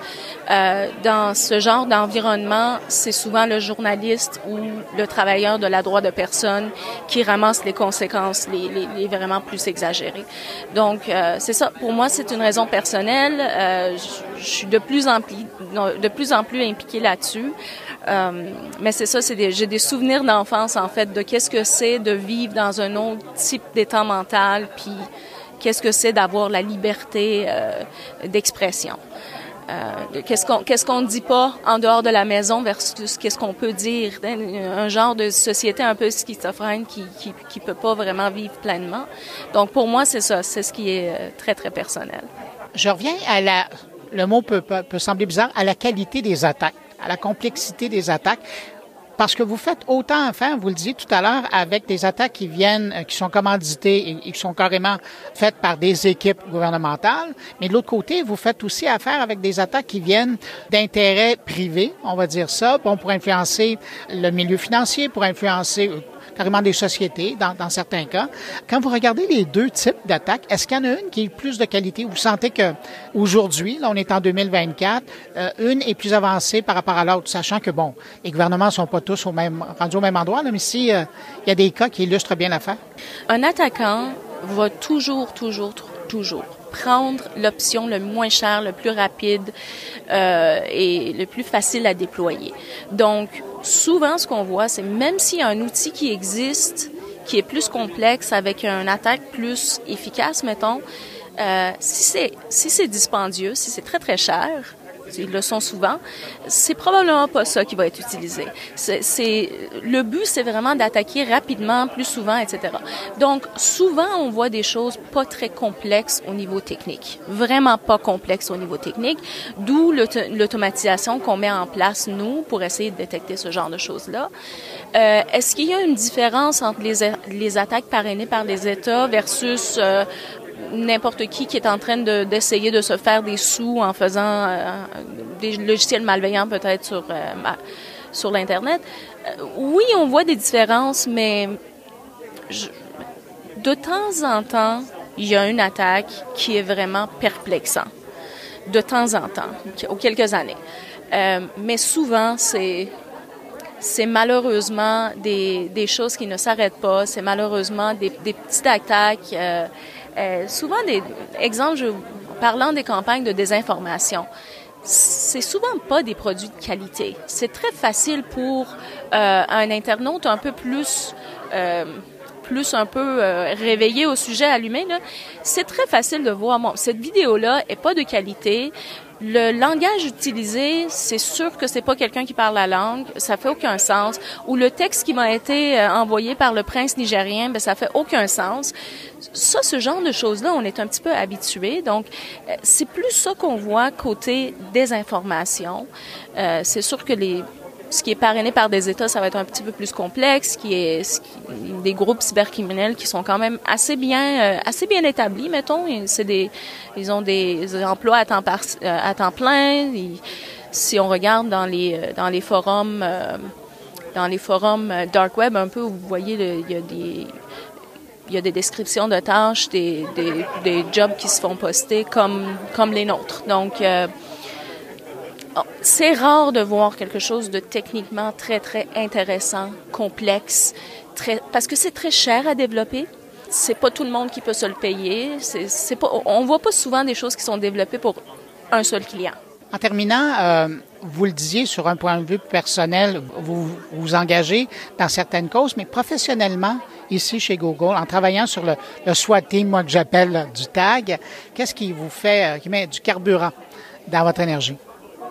[SPEAKER 5] dans ce genre d'environnement, c'est souvent le journaliste ou le travailleur de la droit de personne qui ramasse les conséquences les, les, les vraiment plus exagérées. Donc, c'est ça. Pour moi, c'est une raison personnelle. Je, je suis de plus en plus, de plus en plus impliqué là-dessus. Euh, mais c'est ça, j'ai des souvenirs d'enfance en fait de qu'est-ce que c'est de vivre dans un autre type d'état mental, puis qu'est-ce que c'est d'avoir la liberté euh, d'expression. Euh, qu'est-ce qu'on qu'est-ce qu'on ne dit pas en dehors de la maison versus qu'est-ce qu'on peut dire? Un genre de société un peu schizophrène qui qui qui peut pas vraiment vivre pleinement donc pour moi c'est ça c'est ce qui est très très personnel
[SPEAKER 1] je reviens à la le mot peut, peut, sembler bizarre, à la qualité des attaques, à la complexité des attaques. Parce que vous faites autant affaire, vous le disiez tout à l'heure, avec des attaques qui viennent, euh, qui sont commanditées et qui sont carrément faites par des équipes gouvernementales. Mais de l'autre côté, vous faites aussi affaire avec des attaques qui viennent d'intérêts privés, on va dire ça, bon, pour influencer le milieu financier, pour influencer euh, carrément des sociétés dans, certains cas. Quand vous regardez les deux types d'attaques, est-ce qu'il y en a une qui est plus de qualité? Vous sentez que aujourd'hui, là, on est en 2024, euh, une est plus avancée par rapport à l'autre, sachant que, bon, les gouvernements sont pas tous au même, rendus au même endroit, là, mais si euh, il y a des cas qui illustrent bien l'affaire.
[SPEAKER 5] Un attaquant va toujours, toujours, toujours prendre l'option le moins cher, le plus rapide euh, et le plus facile à déployer. Donc, souvent, ce qu'on voit, c'est même s'il y a un outil qui existe qui est plus complexe avec une attaque plus efficace, mettons, euh, si c'est si c'est dispendieux, si c'est très très cher, ils le sont souvent, c'est probablement pas ça qui va être utilisé. C'est le but, c'est vraiment d'attaquer rapidement, plus souvent, etc. Donc souvent, on voit des choses pas très complexes au niveau technique, vraiment pas complexes au niveau technique, d'où l'automatisation qu'on met en place nous pour essayer de détecter ce genre de choses là. Euh, Est-ce qu'il y a une différence entre les, attaques parrainées par les États versus euh, n'importe qui qui est en train d'essayer de, se faire des sous en faisant euh, des logiciels malveillants peut-être sur, euh, sur l'Internet. Euh, oui, on voit des différences, mais de temps en temps, il y a une attaque qui est vraiment perplexante. De temps en temps, aux quelques années. mais souvent, c'est c'est malheureusement des, des, choses qui ne s'arrêtent pas. C'est malheureusement des, petites attaques souvent, des exemples, parlant des campagnes de désinformation, c'est souvent pas des produits de qualité. C'est très facile pour euh, un internaute un peu plus euh, plus un peu euh, réveillé au sujet allumé, c'est très facile de voir, cette vidéo-là est pas de qualité. Le langage utilisé, c'est sûr que c'est pas quelqu'un qui parle la langue, ça fait aucun sens. Ou le texte qui m'a été euh, envoyé par le prince nigérien, ben ça fait aucun sens. Ça, ce genre de choses-là, on est un petit peu habitué. Donc, euh, c'est plus ça qu'on voit côté désinformation. Euh, c'est sûr que les ce qui est parrainé par des États, ça va être un petit peu plus complexe, qui est, des groupes cybercriminels qui sont quand même assez bien, euh, assez bien établis, mettons. Ils ont des emplois à temps, euh, plein. si on regarde dans les, euh, dans les forums, forums dark web un peu, vous voyez, il y a des, descriptions de tâches, des, jobs qui se font poster comme, les nôtres. Donc, c'est rare de voir quelque chose de techniquement très, très intéressant, complexe, parce que c'est très cher à développer. C'est pas tout le monde qui peut se le payer. Pas, on voit pas souvent des choses qui sont développées pour un seul client.
[SPEAKER 1] En terminant, euh, vous le disiez sur un point de vue personnel, vous vous engagez dans certaines causes, mais professionnellement, ici chez Google, en travaillant sur le, le SWAT team, moi que j'appelle du tag, qu'est-ce qui vous fait, euh, qui met du carburant dans votre énergie?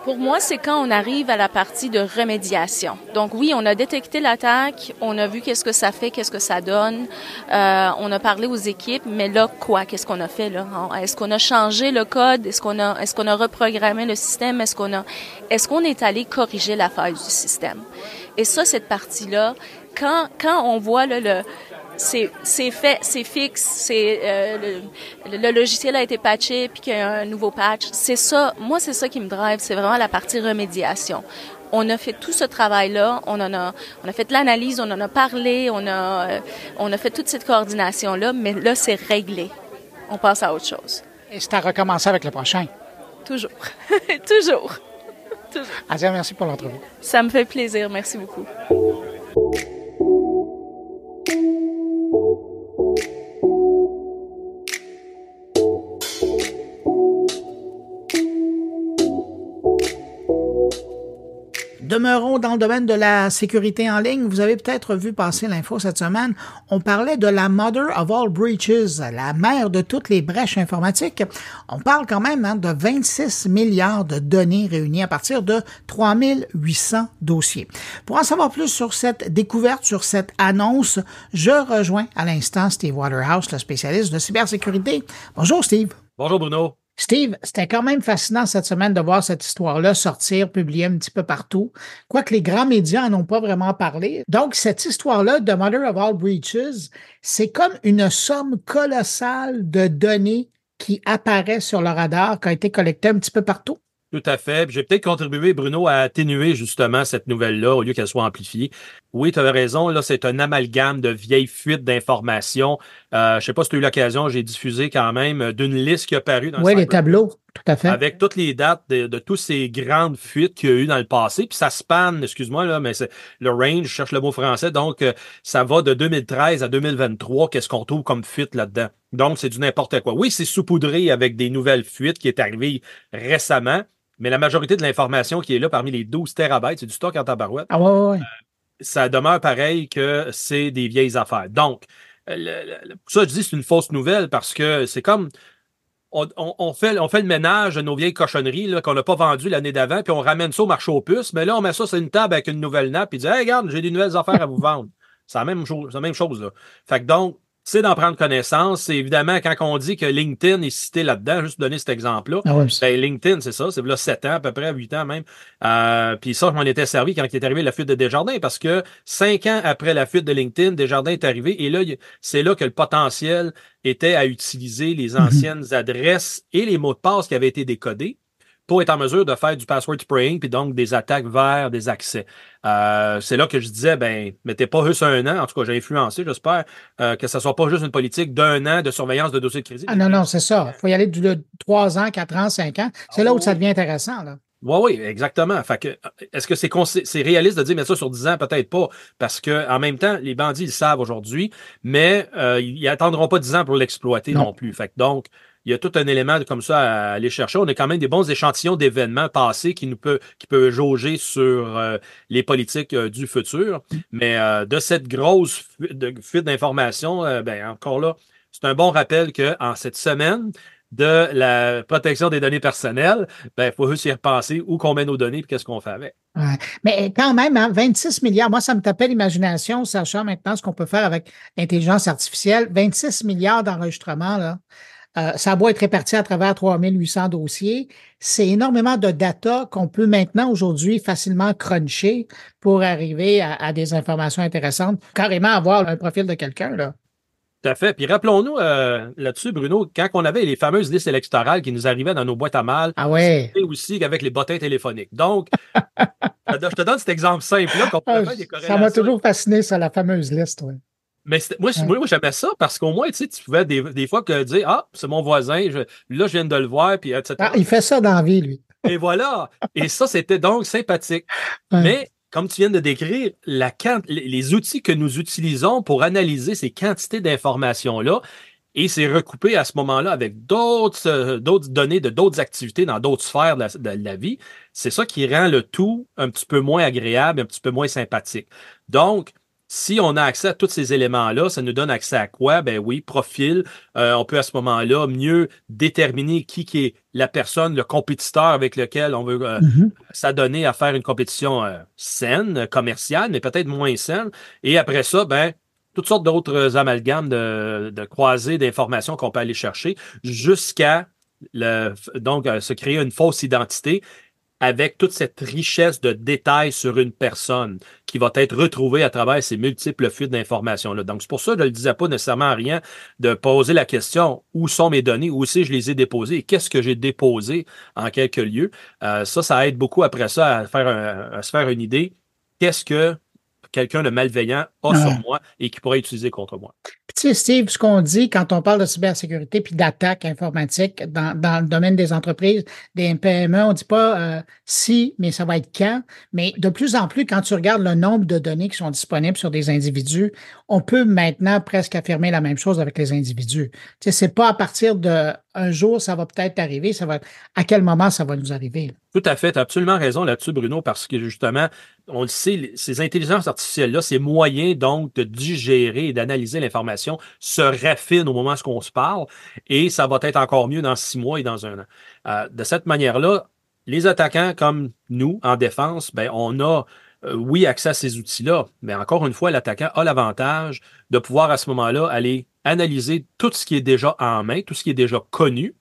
[SPEAKER 5] Pour moi, c'est quand on arrive à la partie de remédiation. Donc oui, on a détecté l'attaque, on a vu qu'est-ce que ça fait, qu'est-ce que ça donne, euh, on a parlé aux équipes, mais là quoi? Qu'est-ce qu'on a fait là? Est-ce qu'on a changé le code? Est-ce qu'on a est-ce qu'on a reprogrammé le système? Est-ce qu'on a est-ce qu'on est allé corriger la faille du système? Et ça, cette partie-là, quand quand on voit là, le c'est fait, c'est fixe, c'est euh, le, logiciel a été patché puis qu'il y a un nouveau patch. C'est ça, moi c'est ça qui me drive, c'est vraiment la partie remédiation. On a fait tout ce travail-là, on en a, on a fait de l'analyse, on en a parlé, on a, euh, on a fait toute cette coordination-là, mais là c'est réglé. On passe à autre chose.
[SPEAKER 1] Et c'est à recommencer avec le prochain?
[SPEAKER 5] Toujours, toujours.
[SPEAKER 1] toujours. Azia, merci pour l'entrevue.
[SPEAKER 5] Ça me fait plaisir, merci beaucoup.
[SPEAKER 1] Demeurons dans le domaine de la sécurité en ligne. Vous avez peut-être vu passer l'info cette semaine. On parlait de la mother of all breaches, la mère de toutes les brèches informatiques. On parle quand même hein, de 26 milliards de données réunies à partir de 3800 dossiers. Pour en savoir plus sur cette découverte, sur cette annonce, je rejoins à l'instant Steve Waterhouse, le spécialiste de cybersécurité. Bonjour Steve.
[SPEAKER 6] Bonjour Bruno.
[SPEAKER 1] Steve, c'était quand même fascinant cette semaine de voir cette histoire-là sortir, publier un petit peu partout, quoique les grands médias n'en ont pas vraiment parlé. Donc, cette histoire-là de Mother of All Breaches, c'est comme une somme colossale de données qui apparaît sur le radar, qui a été collectée un petit peu partout.
[SPEAKER 6] Tout à fait. J'ai peut-être contribué, Bruno, à atténuer justement cette nouvelle-là au lieu qu'elle soit amplifiée. Oui, tu avais raison. Là, c'est un amalgame de vieilles fuites d'informations. Euh, je sais pas si tu as eu l'occasion, j'ai diffusé quand même d'une liste qui a paru dans
[SPEAKER 1] Oui, les tableaux, tout à fait.
[SPEAKER 6] Avec toutes les dates de, de toutes ces grandes fuites qu'il y a eu dans le passé. Puis ça spanne, excuse-moi, là, mais c'est le range, je cherche le mot français. Donc, euh, ça va de 2013 à 2023. Qu'est-ce qu'on trouve comme fuite là-dedans? Donc, c'est du n'importe quoi. Oui, c'est saupoudré avec des nouvelles fuites qui est arrivé récemment mais la majorité de l'information qui est là parmi les 12 terabytes, c'est du stock en tabarouette.
[SPEAKER 1] Ah ouais, ouais. Euh,
[SPEAKER 6] ça demeure pareil que c'est des vieilles affaires. Donc, ça, je dis c'est une fausse nouvelle parce que c'est comme on, fait, le ménage de nos vieilles cochonneries qu'on n'a pas vendues l'année d'avant, puis on ramène ça au marché aux puces, mais là, on met ça sur une table avec une nouvelle nappe, puis dit Hey, regarde, j'ai des nouvelles affaires à vous vendre. C'est la même chose, la même chose. Fait que donc, c'est d'en prendre connaissance. C'est évidemment quand on dit que LinkedIn est cité là-dedans, juste donner cet exemple-là. Ah ben, LinkedIn, c'est ça, c'est là 7 ans, à peu près, 8 ans même. Euh, puis ça, je m'en étais servi quand il est arrivé la fuite de Desjardins, parce que cinq ans après la fuite de LinkedIn, Desjardins est arrivé et là, c'est là que le potentiel était à utiliser les mhm. anciennes adresses et les mots de passe qui avaient été décodés pour être en mesure de faire du password spraying, puis donc des attaques vers des accès. Euh, c'est là que je disais, ben, mettez pas juste un an, en tout cas, j'ai influencé, j'espère, euh, que ça soit pas juste une politique d'un an de surveillance de dossiers de crédit.
[SPEAKER 1] Ah non, non, c'est ça. Il faut y aller de trois ans, quatre ans, cinq ans. C'est là où ça devient intéressant. Là.
[SPEAKER 6] Oui, oui, exactement. Fait que, est-ce que c'est c'est réaliste de dire mettre ça sur 10 ans? Peut-être pas. Parce que en même temps, les bandits le savent aujourd'hui, mais euh, ils attendront pas 10 ans pour l'exploiter non. non. plus. Fait que donc, il y a tout un élément comme ça à aller chercher. On a quand même des bons échantillons d'événements passés qui nous peut, qui jauger sur euh, les politiques euh, du futur. Mais euh, de cette grosse fuite d'informations, ben, encore là, c'est un bon rappel qu'en cette semaine de la protection des données personnelles, ben, il faut aussi repenser où qu'on met nos données et qu'est-ce qu'on fait avec.
[SPEAKER 1] Mais quand même, 26 hein, milliards, moi, ça me tapait l'imagination, sachant maintenant ce qu'on peut faire avec l'intelligence artificielle. 26 milliards d'enregistrements, là. Euh, ça doit être réparti à travers 3800 dossiers. C'est énormément de data qu'on peut maintenant, aujourd'hui, facilement cruncher pour arriver à, des informations intéressantes, carrément avoir un profil de quelqu'un. Là.
[SPEAKER 6] Tout à fait. Puis rappelons-nous euh, là-dessus, Bruno, quand on avait les fameuses listes électorales qui nous arrivaient dans nos boîtes à mal,
[SPEAKER 1] ah ouais.
[SPEAKER 6] aussi avec les bottins téléphoniques. Donc, je te donne cet exemple simple-là.
[SPEAKER 1] Ah, ça m'a toujours fasciné, ça, la fameuse liste.
[SPEAKER 6] Mais moi, moi, j'aimais ça parce qu'au moins, tu sais, tu pouvais des, des fois que dire Ah, c'est mon voisin, là, je viens de le voir, puis etc.
[SPEAKER 1] Ah, il fait ça dans la vie, lui.
[SPEAKER 6] Et voilà. Et ça, c'était donc sympathique. Mais comme tu viens de décrire, la, les outils que nous utilisons pour analyser ces quantités d'informations-là, et c'est recoupé à ce moment-là avec d'autres euh, d'autres données de d'autres activités dans d'autres sphères de la, de la vie, c'est ça qui rend le tout un petit peu moins agréable, un petit peu moins sympathique. Donc, si on a accès à tous ces éléments-là, ça nous donne accès à quoi? Ben oui, profil. Euh, on peut à ce moment-là mieux déterminer qui, qui est la personne, le compétiteur avec lequel on veut euh, mm-hmm. s'adonner à faire une compétition euh, saine, commerciale, mais peut-être moins saine. Et après ça, ben, toutes sortes d'autres amalgames de, de croisées d'informations qu'on peut aller chercher jusqu'à donc se créer une fausse identité avec toute cette richesse de détails sur une personne qui va être retrouvée à travers ces multiples fuites d'informations-là. Donc, c'est pour ça que je ne disais pas nécessairement rien de poser la question où sont mes données, où si je les ai déposées et qu'est-ce que j'ai déposé en quelques lieux. Euh, ça, ça aide beaucoup après ça à, faire à se faire une idée. Qu'est-ce que quelqu'un de malveillant a sur moi et qui pourrait utiliser contre moi.
[SPEAKER 1] Tu sais, Steve, ce qu'on dit quand on parle de cybersécurité puis d'attaque informatique dans, dans, le domaine des entreprises, des PME, on dit pas euh, si, mais ça va être quand. Mais de plus en plus, quand tu regardes le nombre de données qui sont disponibles sur des individus, on peut maintenant presque affirmer la même chose avec les individus. Tu sais, c'est pas à partir de un jour, ça va peut-être arriver, ça va à quel moment ça va nous arriver.
[SPEAKER 6] Tout à fait, absolument raison là-dessus, Bruno, parce que justement, on le sait, ces intelligences artificielles-là, ces moyens donc de digérer et d'analyser l'information se raffinent au moment où on se parle et ça va être encore mieux dans six mois et dans un an. Euh, de cette manière-là, les attaquants comme nous, en défense, ben, on a euh, oui, accès à ces outils-là, mais encore une fois, l'attaquant a l'avantage de pouvoir à ce moment-là aller analyser tout ce qui est déjà en main, tout ce qui est déjà connu,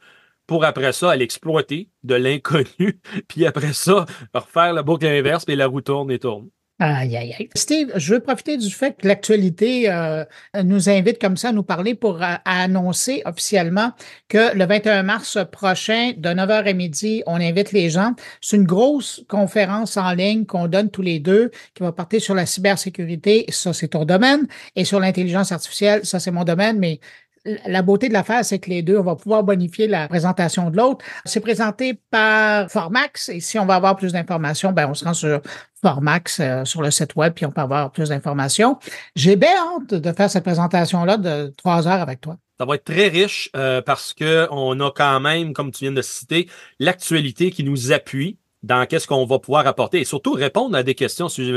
[SPEAKER 6] pour après ça aller exploiter de l'inconnu, puis après ça, refaire la boucle inverse, puis la roue tourne et tourne.
[SPEAKER 1] Aïe, aïe, aïe. Steve, je veux profiter du fait que l'actualité euh, nous invite comme ça à nous parler pour euh, annoncer officiellement que le 21 mars prochain, de 9h à midi, on invite les gens. C'est une grosse conférence en ligne qu'on donne tous les deux qui va porter sur la cybersécurité, ça c'est ton domaine, et sur l'intelligence artificielle, ça c'est mon domaine, mais la beauté de l'affaire, c'est que les deux, on va pouvoir bonifier la présentation de l'autre. C'est présenté par Formax et si on va avoir plus d'informations, ben on se rend sur Formax euh, sur le site web puis on peut avoir plus d'informations. J'ai bien hâte de faire cette présentation-là de trois heures avec toi.
[SPEAKER 6] Ça va être très riche euh, parce que on a quand même, comme tu viens de citer, l'actualité qui nous appuie dans qu'est-ce qu'on va pouvoir apporter et surtout répondre à des questions. Si,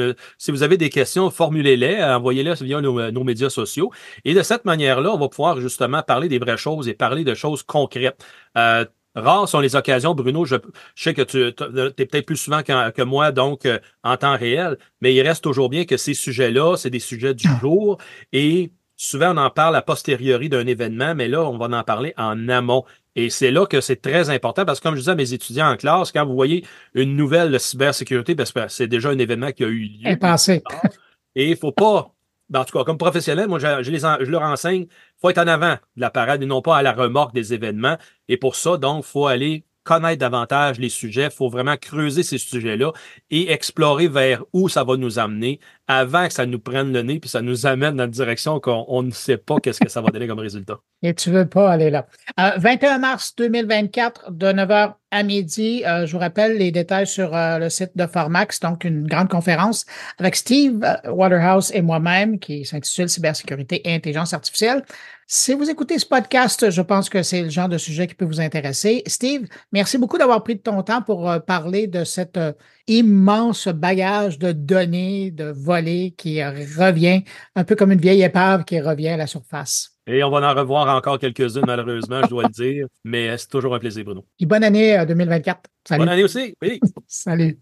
[SPEAKER 6] vous avez des questions, formulez-les, envoyez-les via nos, nos, médias sociaux. Et de cette manière-là, on va pouvoir justement parler des vraies choses et parler de choses concrètes. Euh, Rares sont les occasions, Bruno. Je, sais que tu es peut-être plus souvent que, moi, donc euh, en temps réel, mais il reste toujours bien que ces sujets-là, c'est des sujets du jour et souvent on en parle a posteriori d'un événement, mais là, on va en parler en amont. Et c'est là que c'est très important parce que, comme je disais à mes étudiants en classe, quand vous voyez une nouvelle de cybersécurité, parce que c'est déjà un événement qui a eu lieu. Et il faut pas ben, en tout cas, comme professionnel, moi, je, les je leur enseigne, il faut être en avant de la parade et non pas à la remorque des événements. Et pour ça, donc, il faut aller connaître davantage les sujets, il faut vraiment creuser ces sujets-là et explorer vers où ça va nous amener avant que ça nous prenne le nez puis ça nous amène dans une direction qu'on ne sait pas qu'est-ce que ça va donner comme résultat.
[SPEAKER 1] Et tu veux pas aller là. 21 euh, mars 2024, de 9h à midi, euh, je vous rappelle les détails sur euh, le site de Formax, donc une grande conférence avec Steve Waterhouse et moi-même qui s'intitule Cybersécurité et intelligence artificielle. Si vous écoutez ce podcast, je pense que c'est le genre de sujet qui peut vous intéresser. Steve, merci beaucoup d'avoir pris de ton temps pour euh, parler de cet euh, immense bagage de données, de volets qui revient un peu comme une vieille épave qui revient à la surface.
[SPEAKER 6] Et on va en revoir encore quelques-unes, malheureusement, je dois le dire. Mais c'est toujours un plaisir, Bruno.
[SPEAKER 1] Et bonne année 2024. Euh,
[SPEAKER 6] Salut. Bonne année aussi. Oui.
[SPEAKER 1] Salut.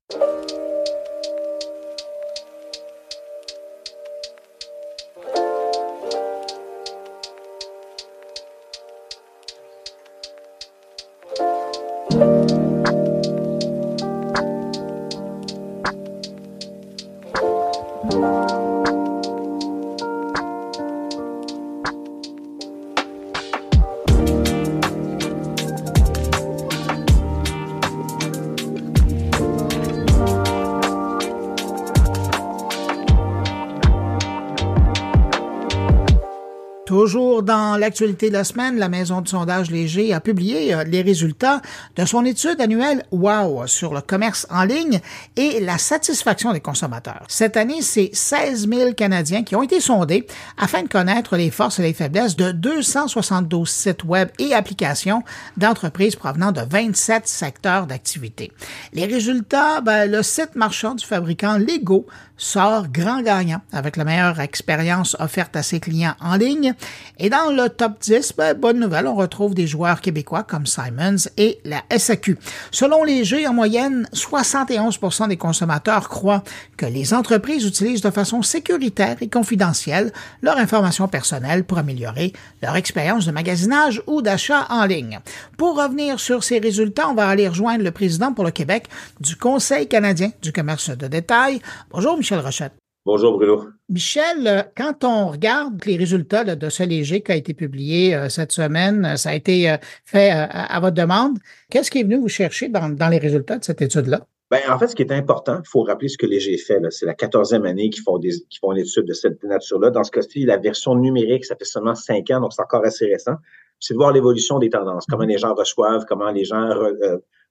[SPEAKER 1] L'actualité de la semaine, la maison de sondage Léger a publié euh, les résultats de son étude annuelle WOW sur le commerce en ligne et la satisfaction des consommateurs. Cette année, c'est 16 000 Canadiens qui ont été sondés afin de connaître les forces et les faiblesses de 272 sites web et applications d'entreprises provenant de 27 secteurs d'activité. Les résultats, ben, le site marchand du fabricant Lego sort grand gagnant avec la meilleure expérience offerte à ses clients en ligne. Et dans le top 10, ben, bonne nouvelle, on retrouve des joueurs québécois comme Simons et la SAQ. Selon les jeux, en moyenne, 71 des consommateurs croient que les entreprises utilisent de façon sécuritaire et confidentielle leur information personnelle pour améliorer leur expérience de magasinage ou d'achat en ligne. Pour revenir sur ces résultats, on va aller rejoindre le président pour le Québec du Conseil canadien du commerce de détail. Bonjour, Michel Rochette.
[SPEAKER 7] Bonjour Bruno.
[SPEAKER 1] Michel, euh, quand on regarde les résultats de ce léger qui a été publié euh, cette semaine, euh, ça a été fait à votre demande. Qu'est-ce qui est venu vous chercher dans, les résultats de cette étude-là?
[SPEAKER 7] Ben, en fait, ce qui est important, il faut rappeler ce que Léger fait. C'est la quatorzième année qu'ils font, des, font une étude de cette nature-là. Dans ce cas-ci, la version numérique, ça fait seulement cinq ans, donc c'est encore assez récent. C'est de voir l'évolution des tendances, comment les gens reçoivent, comment les gens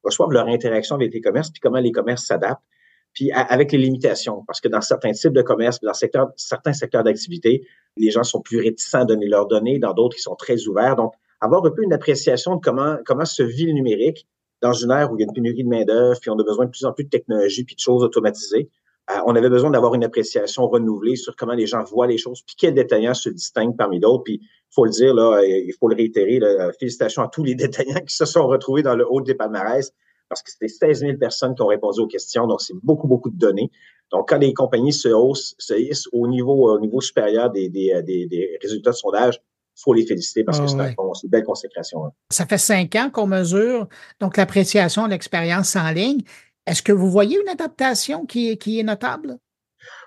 [SPEAKER 7] reçoivent leur interaction avec les commerces, puis comment les commerces s'adaptent puis avec les limitations, parce que dans certains types de commerce, dans certains secteurs d'activité, les gens sont plus réticents à donner leurs données, dans d'autres, ils sont très ouverts. Donc, avoir un peu une appréciation de comment, comment se vit le numérique dans une ère où il y a une pénurie de main-d'œuvre, puis on a besoin de plus en plus de technologie, puis de choses automatisées. Euh, on avait besoin d'avoir une appréciation renouvelée sur comment les gens voient les choses, puis quels détaillants se distinguent parmi d'autres. Puis, il faut le dire, là, il faut le réitérer, là, félicitations à tous les détaillants qui se sont retrouvés dans le haut des palmarès parce que c'était 16 000 personnes qui ont répondu aux questions, donc c'est beaucoup, beaucoup de données. Donc, quand les compagnies se, haussent, se hissent au niveau, au niveau supérieur des, des, des, résultats de sondage, il faut les féliciter parce que c'est une belle consécration. Hein.
[SPEAKER 1] Ça fait cinq ans qu'on mesure donc l'appréciation de l'expérience en ligne. Est-ce que vous voyez une adaptation qui, qui est notable?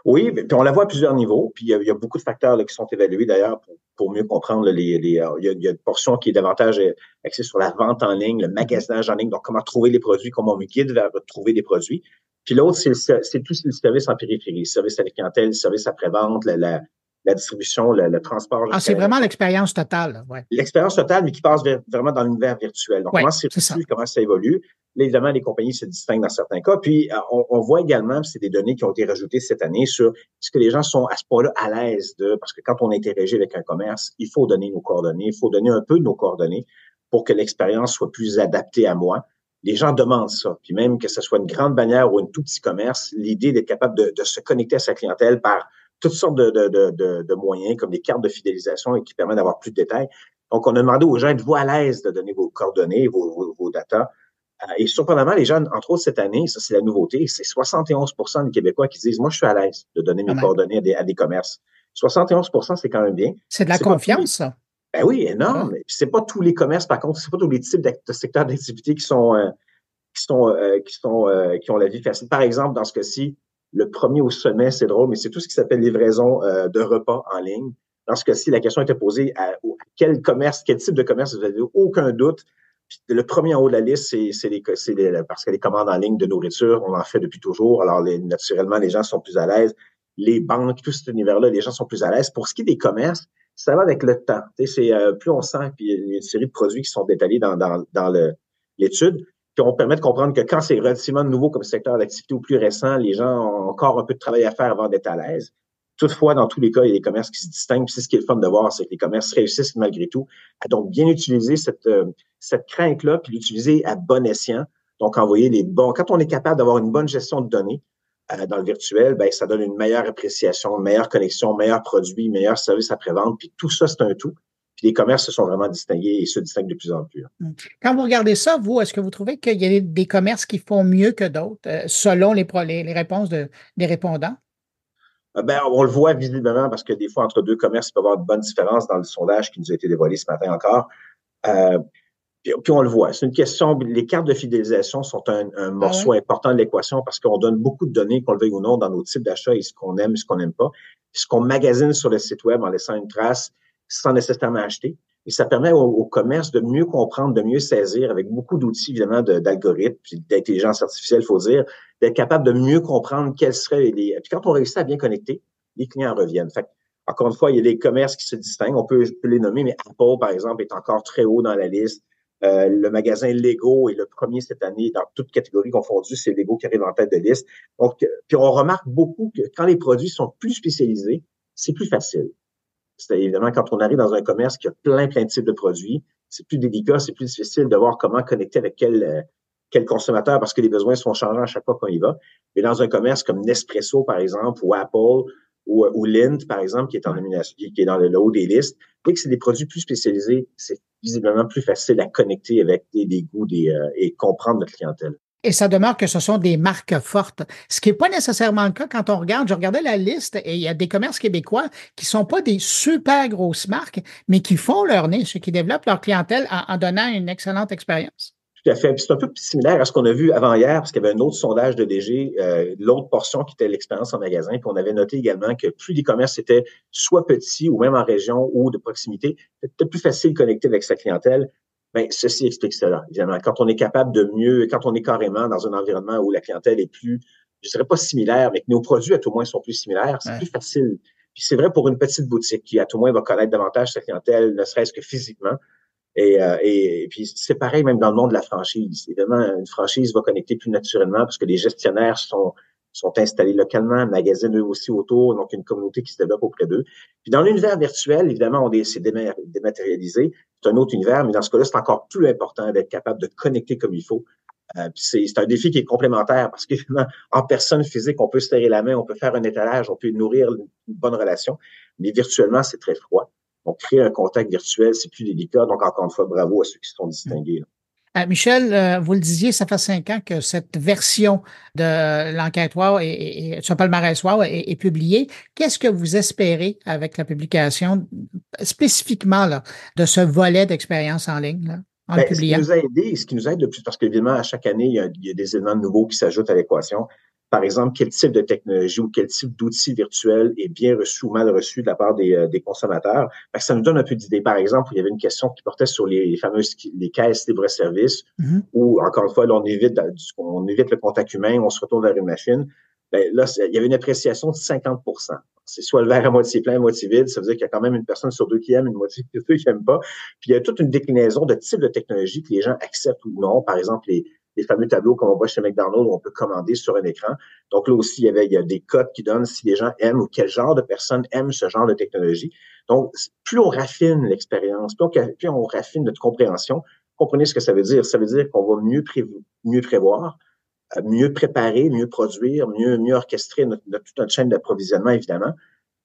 [SPEAKER 7] Oui, puis on la voit à plusieurs niveaux. Puis il y a, beaucoup de facteurs qui sont évalués d'ailleurs pour, mieux comprendre les. les euh, il, y a, une portion qui est davantage euh, axée sur la vente en ligne, le magasinage en ligne, donc comment trouver les produits, comment on me guide vers trouver des produits. Puis l'autre, c'est, c'est tout le service en périphérie, service à la clientèle, le service après-vente, la distribution, le, transport.
[SPEAKER 1] Ah, c'est vraiment l'expérience totale. Ouais.
[SPEAKER 7] L'expérience totale, mais qui passe vraiment dans l'univers virtuel. Donc, comment c'est comment ça évolue? Là, évidemment, les compagnies se distinguent dans certains cas. Puis, euh, on, on voit également, c'est des données qui ont été rajoutées cette année sur est-ce que les gens sont à ce point-là à l'aise de, parce que quand on interagit avec un commerce, il faut donner nos coordonnées, il faut donner un peu de nos coordonnées pour que l'expérience soit plus adaptée à moi. les gens demandent ça. Puis même que ce soit une grande bannière ou un tout petit commerce, l'idée d'être capable de, se connecter à sa clientèle par toutes sortes de, de, moyens, comme des cartes de fidélisation et qui permettent d'avoir plus de détails. Donc, on a demandé aux gens, êtes-vous à l'aise de donner vos coordonnées, vos, vos, vos datas? Euh, et surprenamment, les gens, entre autres cette année, ça c'est la nouveauté, c'est 71% des Québécois qui disent, moi je suis à l'aise de donner mes coordonnées à des, commerces. 71% c'est quand même bien.
[SPEAKER 1] C'est de la confiance, ça?
[SPEAKER 7] Ben oui, énorme. Ce C'est pas tous les commerces, par contre, c'est pas tous les types de secteurs d'activité qui sont euh, qui sont euh, qui sont qui ont la vie facile. Par exemple, dans ce cas-ci, le premier au sommet, c'est drôle, mais c'est tout ce qui s'appelle livraison de repas en ligne. Dans ce cas-ci, la question était posée à, quel commerce, quel type de commerce vous avez aucun doute le premier en haut de la liste, c'est les, parce que les commandes en ligne de nourriture, on en fait depuis toujours. Alors, les, naturellement, les gens sont plus à l'aise. Les banques, tout cet univers-là, les gens sont plus à l'aise. Pour ce qui est des commerces, ça va avec le temps. C'est euh, plus on sent, puis il y a une série de produits qui sont détaillés dans, dans, dans l'étude, qui vont permettre de comprendre que quand c'est relativement nouveau comme secteur d'activité ou plus récent, les gens ont encore un peu de travail à faire avant d'être à l'aise. Toutefois, dans tous les cas, il y a des commerces qui se distinguent. C'est ce qui est le fun de voir, c'est que les commerces réussissent malgré tout à donc bien utiliser cette, euh, cette crainte-là, puis l'utiliser à bon escient. Donc, envoyer les bons. Quand on est capable d'avoir une bonne gestion de données euh, dans le virtuel, ben, ça donne une meilleure appréciation, une meilleure connexion, meilleur produit, meilleur service après-vente. Puis tout ça, c'est un tout. Les commerces se sont vraiment distingués et se distinguent de plus en plus.
[SPEAKER 1] Mmh. Quand vous regardez ça, vous, est-ce que vous trouvez qu'il y a des commerces qui font mieux que d'autres, euh, selon les, les, réponses des répondants?
[SPEAKER 7] Euh, ben, on le voit visiblement parce que des fois, entre deux commerces, il peut y avoir de bonnes différences dans le sondage qui nous a été dévoilé ce matin encore. Euh, puis, on le voit. C'est une question. Les cartes de fidélisation sont un, ah morceau important de l'équation parce qu'on donne beaucoup de données, qu'on le veuille ou non, dans nos types d'achats et ce qu'on aime, ce qu'on n'aime pas. Ce qu'on magasine sur le site web en laissant une trace sans nécessairement acheter. Et ça permet au, commerce de mieux comprendre, de mieux saisir avec beaucoup d'outils, évidemment, d'algorithmes, puis d'intelligence artificielle, il faut dire, d'être capable de mieux comprendre quels seraient les. Puis quand on réussit à bien connecter, les clients reviennent. Fait encore une fois, il y a des commerces qui se distinguent. On peut, les nommer, mais Apple, par exemple, est encore très haut dans la liste. Euh, le magasin Lego est le premier cette année dans toute catégorie confondue. C'est Lego qui arrive en tête de liste. Donc, puis on remarque beaucoup que quand les produits sont plus spécialisés, c'est plus facile. C'est évidemment quand on arrive dans un commerce qui a plein, plein de types de produits, c'est plus délicat, c'est plus difficile de voir comment connecter avec quel, euh, quel consommateur parce que les besoins sont changeants à chaque fois qu'on y va. Mais dans un commerce comme Nespresso, par exemple, ou Apple, ou, ou Lind, par exemple, qui est en nomination, qui est dans le haut des listes, dès que c'est des produits plus spécialisés, c'est visiblement plus facile à connecter avec des, goûts des, euh, et comprendre notre clientèle.
[SPEAKER 1] Et ça demeure que ce sont des marques fortes. Ce qui n'est pas nécessairement le cas quand on regarde. Je regardais la liste et il y a des commerces québécois qui sont pas des super grosses marques, mais qui font leur niche et qui développent leur clientèle en, donnant une excellente expérience.
[SPEAKER 7] Tout à fait. C'est un peu similaire à ce qu'on a vu avant hier, parce qu'il y avait un autre sondage de DG, euh, l'autre portion qui était l'expérience en magasin. Puis on avait noté également que plus les commerces étaient soit petits ou même en région ou de proximité, c'était plus facile de connecter avec sa clientèle. Bien, ceci explique cela, évidemment. Quand on est capable de mieux, quand on est carrément dans un environnement où la clientèle est plus, je dirais pas similaire, mais que nos produits à tout moins sont plus similaires, c'est plus facile. Puis c'est vrai pour une petite boutique qui à tout moins va connaître davantage sa clientèle, ne serait-ce que physiquement. Et, euh, et, puis c'est pareil même dans le monde de la franchise. Évidemment, une franchise va connecter plus naturellement parce que les gestionnaires sont sont installés localement, magasinent eux aussi autour, donc une communauté qui se développe auprès d'eux. Puis dans l'univers virtuel, évidemment, on est, dématérialisé, c'est un autre univers, mais dans ce cas-là, c'est encore plus important d'être capable de connecter comme il faut. Euh, c'est un défi qui est complémentaire parce qu'évidemment, en personne physique, on peut se serrer la main, on peut faire un étalage, on peut nourrir une bonne relation, mais virtuellement, c'est très froid. Donc, créer un contact virtuel, c'est plus délicat. Donc, encore une fois, bravo à ceux qui se sont distingués.
[SPEAKER 1] Euh, Michel, euh, vous le disiez, ça fait cinq ans que cette version de l'enquête WOW et, ce palmarès WOW est, est publiée. Qu'est-ce que vous espérez avec la publication spécifiquement là, de ce volet d'expérience en ligne? Là, en
[SPEAKER 7] ben, Ce qui nous a aidé, ce qui nous aide le plus, parce qu'évidemment, à chaque année, il y, a, il y a des éléments nouveaux qui s'ajoutent à l'équation par exemple, quel type de technologie ou quel type d'outil virtuel est bien reçu ou mal reçu de la part des, euh, consommateurs. ça nous donne un peu d'idée. Par exemple, il y avait une question qui portait sur les, fameuses les caisses libre-service, mm-hmm. où, encore une fois, on évite, on évite le contact humain, on se retourne vers une machine. Ben, là, il y avait une appréciation de 50% C'est soit le verre à moitié plein, à moitié vide. Ça veut dire qu'il y a quand même une personne sur deux qui aime, une moitié sur deux qui n'aime pas. Puis il y a toute une déclinaison de types de technologies que les gens acceptent ou non. Par exemple, les, les fameux tableaux comme on voit chez McDonald's où on peut commander sur un écran. Donc là aussi, il y avait des codes qui donnent si les gens aiment ou quel genre de personnes aiment ce genre de technologie. Donc, plus on raffine l'expérience, plus, on raffine notre compréhension, comprenez ce que ça veut dire. Ça veut dire qu'on va mieux, prévoir, euh, mieux préparer, mieux produire, mieux, orchestrer toute notre chaîne d'approvisionnement, évidemment.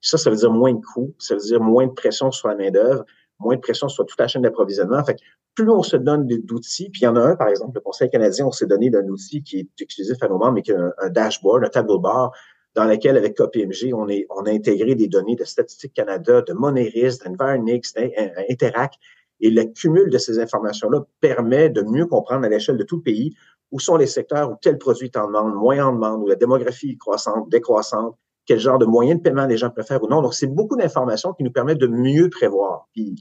[SPEAKER 7] Ça, ça veut dire moins de coûts, ça veut dire moins de pression sur la main-d'œuvre, moins de pression sur toute la chaîne d'approvisionnement. Fait plus on se donne d'outils, puis il y en a un, par exemple, le Conseil canadien, on s'est donné d'un outil qui est exclusif à nos membres, mais qui est un, dashboard, un tableau bord, dans lequel, avec KPMG, on, est, on a intégré des données de Statistique Canada, de Moneris, d'Environix, d'Interac, et le cumul de ces informations-là permet de mieux comprendre à l'échelle de tout le pays où sont les secteurs où tel produit est en demande, moins en demande, où la démographie est croissante, décroissante, quel genre de moyens de paiement les gens préfèrent ou non. Donc, c'est beaucoup d'informations qui nous permettent de mieux prévoir. Puis,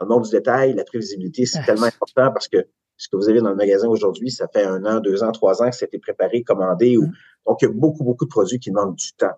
[SPEAKER 7] dans le monde du détail, la prévisibilité, c'est tellement important parce que ce que vous avez dans le magasin aujourd'hui, ça fait un an, deux ans, trois ans que c'était préparé, commandé. Ou... Mm. Donc, il y a beaucoup, beaucoup de produits qui demandent du temps.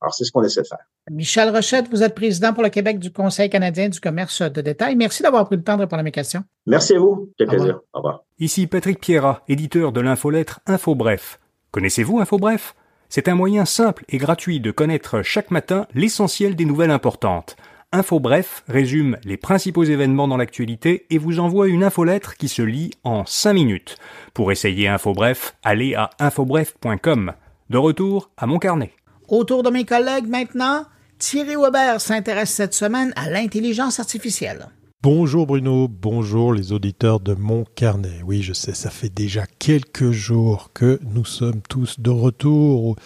[SPEAKER 7] Alors, c'est ce qu'on essaie de faire.
[SPEAKER 1] Michel Rochette, vous êtes président pour le Québec du Conseil canadien du commerce de détail. Merci d'avoir pris le temps de répondre à mes questions.
[SPEAKER 7] Merci à vous. Quel plaisir. Au revoir.
[SPEAKER 8] Ici Patrick Pierrat, éditeur de l'infolettre InfoBref. Connaissez-vous InfoBref? C'est un moyen simple et gratuit de connaître chaque matin l'essentiel des nouvelles importantes. InfoBref résume les principaux événements dans l'actualité et vous envoie une infolettre qui se lit en 5 minutes. Pour essayer InfoBref, allez à infobref.com. De retour à mon carnet.
[SPEAKER 1] Autour de mes collègues maintenant, Thierry Weber s'intéresse cette semaine à l'intelligence artificielle.
[SPEAKER 9] Bonjour Bruno, bonjour les auditeurs de mon carnet. Oui, je sais, ça fait déjà quelques jours que nous sommes tous de retour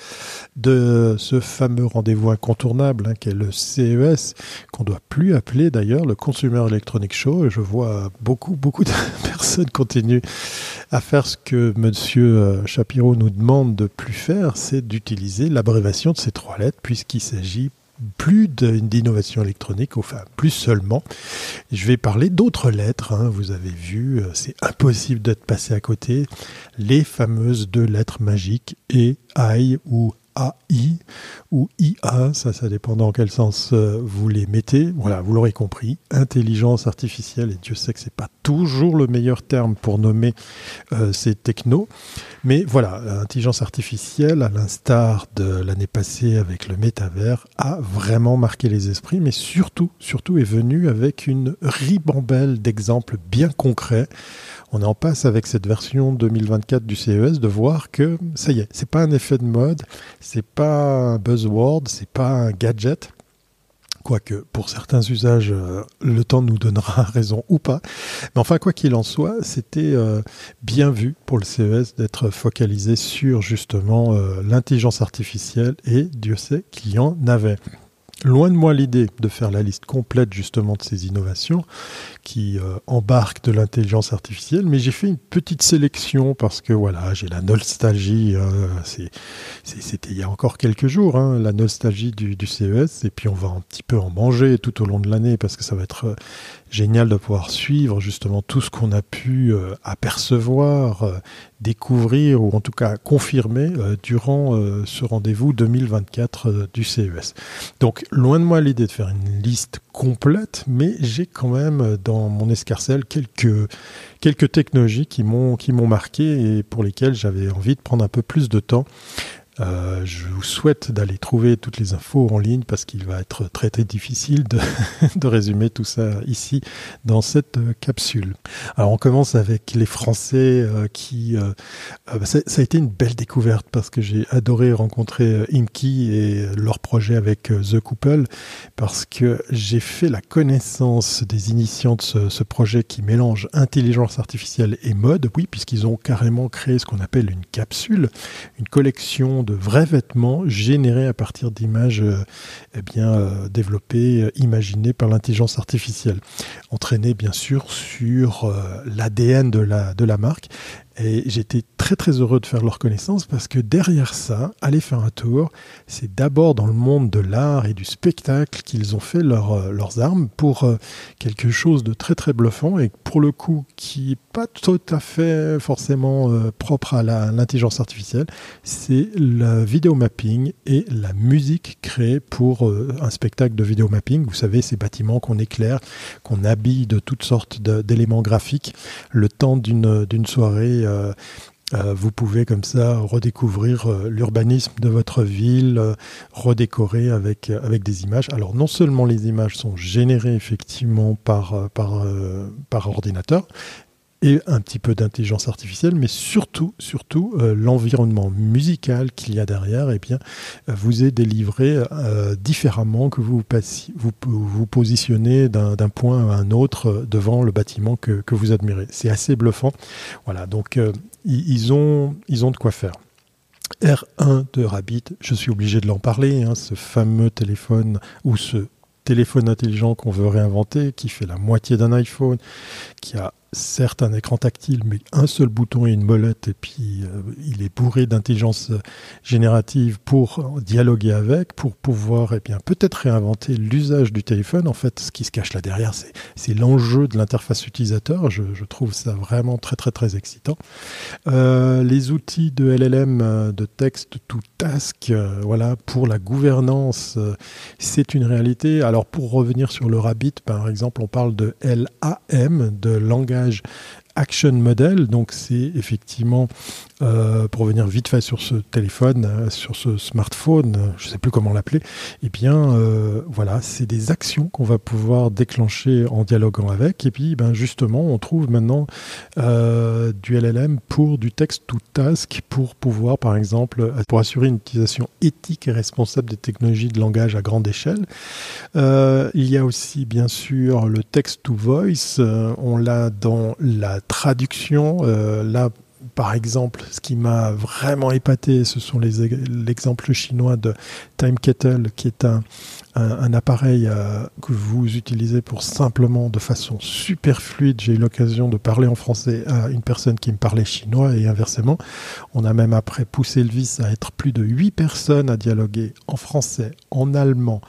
[SPEAKER 9] de ce fameux rendez-vous incontournable hein, qu'est le CES, qu'on doit plus appeler d'ailleurs le Consumer Electronic Show. Je vois beaucoup, beaucoup de personnes continuent à faire ce que Monsieur euh, Shapiro nous demande de plus faire, c'est d'utiliser l'abréviation de ces trois lettres, puisqu'il s'agit plus d'innovation électronique, enfin plus seulement. Je vais parler d'autres lettres, hein. vous avez vu, euh, c'est impossible d'être passé à côté. Les fameuses deux lettres magiques E, I ou AI ou IA, ça, ça dépend dans quel sens euh, vous les mettez. Voilà, vous l'aurez compris, intelligence artificielle, et Dieu sait que c'est pas toujours le meilleur terme pour nommer euh, ces technos, mais voilà, l'intelligence artificielle, à l'instar de l'année passée avec le métavers, a vraiment marqué les esprits, mais surtout, surtout est venue avec une ribambelle d'exemples bien concrets on en passe avec cette version 2024 du CES de voir que ça y est, c'est pas un effet de mode, c'est pas un buzzword, c'est pas un gadget. Quoique pour certains usages, euh, le temps nous donnera raison ou pas. Mais enfin, quoi qu'il en soit, c'était euh, bien vu pour le CES d'être focalisé sur justement euh, l'intelligence artificielle et Dieu sait qu'il en avait. Loin de moi l'idée de faire la liste complète justement de ces innovations qui euh, embarquent de l'intelligence artificielle, mais j'ai fait une petite sélection parce que voilà, j'ai la nostalgie, euh, c'était il y a encore quelques jours, hein, la nostalgie du, CES, et puis on va un petit peu en manger tout au long de l'année parce que ça va être euh, génial de pouvoir suivre justement tout ce qu'on a pu apercevoir, découvrir ou en tout cas confirmer durant ce rendez-vous 2024 du CES. Donc loin de moi l'idée de faire une liste complète, mais j'ai quand même dans mon escarcelle quelques quelques technologies qui m'ont qui m'ont marqué et pour lesquelles j'avais envie de prendre un peu plus de temps euh, je vous souhaite d'aller trouver toutes les infos en ligne parce qu'il va être très très difficile de, de, résumer tout ça ici dans cette euh, capsule. Alors on commence avec les Français euh, qui... Bah, ça, a été une belle découverte parce que j'ai adoré rencontrer Inky et leur projet avec The Couple parce que j'ai fait la connaissance des initiants de ce, ce projet qui mélange intelligence artificielle et mode, oui, puisqu'ils ont carrément créé ce qu'on appelle une capsule, une collection de de vrais vêtements générés à partir d'images euh, eh bien euh, développées, euh, imaginées par l'intelligence artificielle, entraînées bien sûr sur l'ADN de la, de la marque et j'étais très très heureux de faire leur connaissance parce que derrière ça, aller faire un tour, c'est d'abord dans le monde de l'art et du spectacle qu'ils ont fait leur, euh, leurs armes pour euh, quelque chose de très très bluffant et pour le coup qui n'est pas tout à fait forcément euh, propre à l'intelligence artificielle, c'est le vidéo mapping et la musique créée pour un spectacle de vidéo mapping. Vous savez, ces bâtiments qu'on éclaire, qu'on habille de toutes sortes d'éléments graphiques le temps d'une soirée euh, euh, vous pouvez comme ça redécouvrir euh, l'urbanisme de votre ville, redécorer avec, avec des images. Alors non seulement les images sont générées effectivement par, par, par ordinateur, et un petit peu d'intelligence artificielle, mais surtout, surtout euh, l'environnement musical qu'il y a derrière, eh bien, euh, vous est délivré euh, différemment que vous vous positionnez d'un point à un autre devant le bâtiment que, que vous admirez. C'est assez bluffant. Voilà, donc ils, ont, ils ont de quoi faire. R1 de Rabbit, je suis obligé de l'en parler, hein, ce fameux téléphone ou ce téléphone intelligent qu'on veut réinventer, qui fait la moitié d'un iPhone, qui a certes un écran tactile, mais un seul bouton et une molette, et puis euh, il est bourré d'intelligence générative pour dialoguer avec, pour pouvoir eh bien peut-être réinventer l'usage du téléphone. En fait, ce qui se cache là derrière, c'est l'enjeu de l'interface utilisateur. Je, trouve ça vraiment très très très excitant. Euh, les outils de LLM euh, de texte to task, voilà, pour la gouvernance, c'est une réalité. Alors pour revenir sur le Rabbit, par exemple, on parle de LAM, de langage voyage Action Model. Donc c'est effectivement, euh, pour revenir vite fait sur ce téléphone, euh, sur ce smartphone, euh, je ne sais plus comment l'appeler, et eh bien voilà, c'est des actions qu'on va pouvoir déclencher en dialoguant avec. Et puis ben, justement, on trouve maintenant du LLM pour du text to task, pour pouvoir par exemple, pour assurer une utilisation éthique et responsable des technologies de langage à grande échelle. il y a aussi bien sûr le text to voice, on l'a dans la traduction. Euh, là, par exemple, ce qui m'a vraiment épaté, ce sont les l'exemple chinois de Time Kettle, qui est un, appareil euh, que vous utilisez pour simplement, de façon super fluide, j'ai eu l'occasion de parler en français à une personne qui me parlait chinois et inversement. On a même après poussé le vice à être plus de 8 personnes à dialoguer en français, en allemand,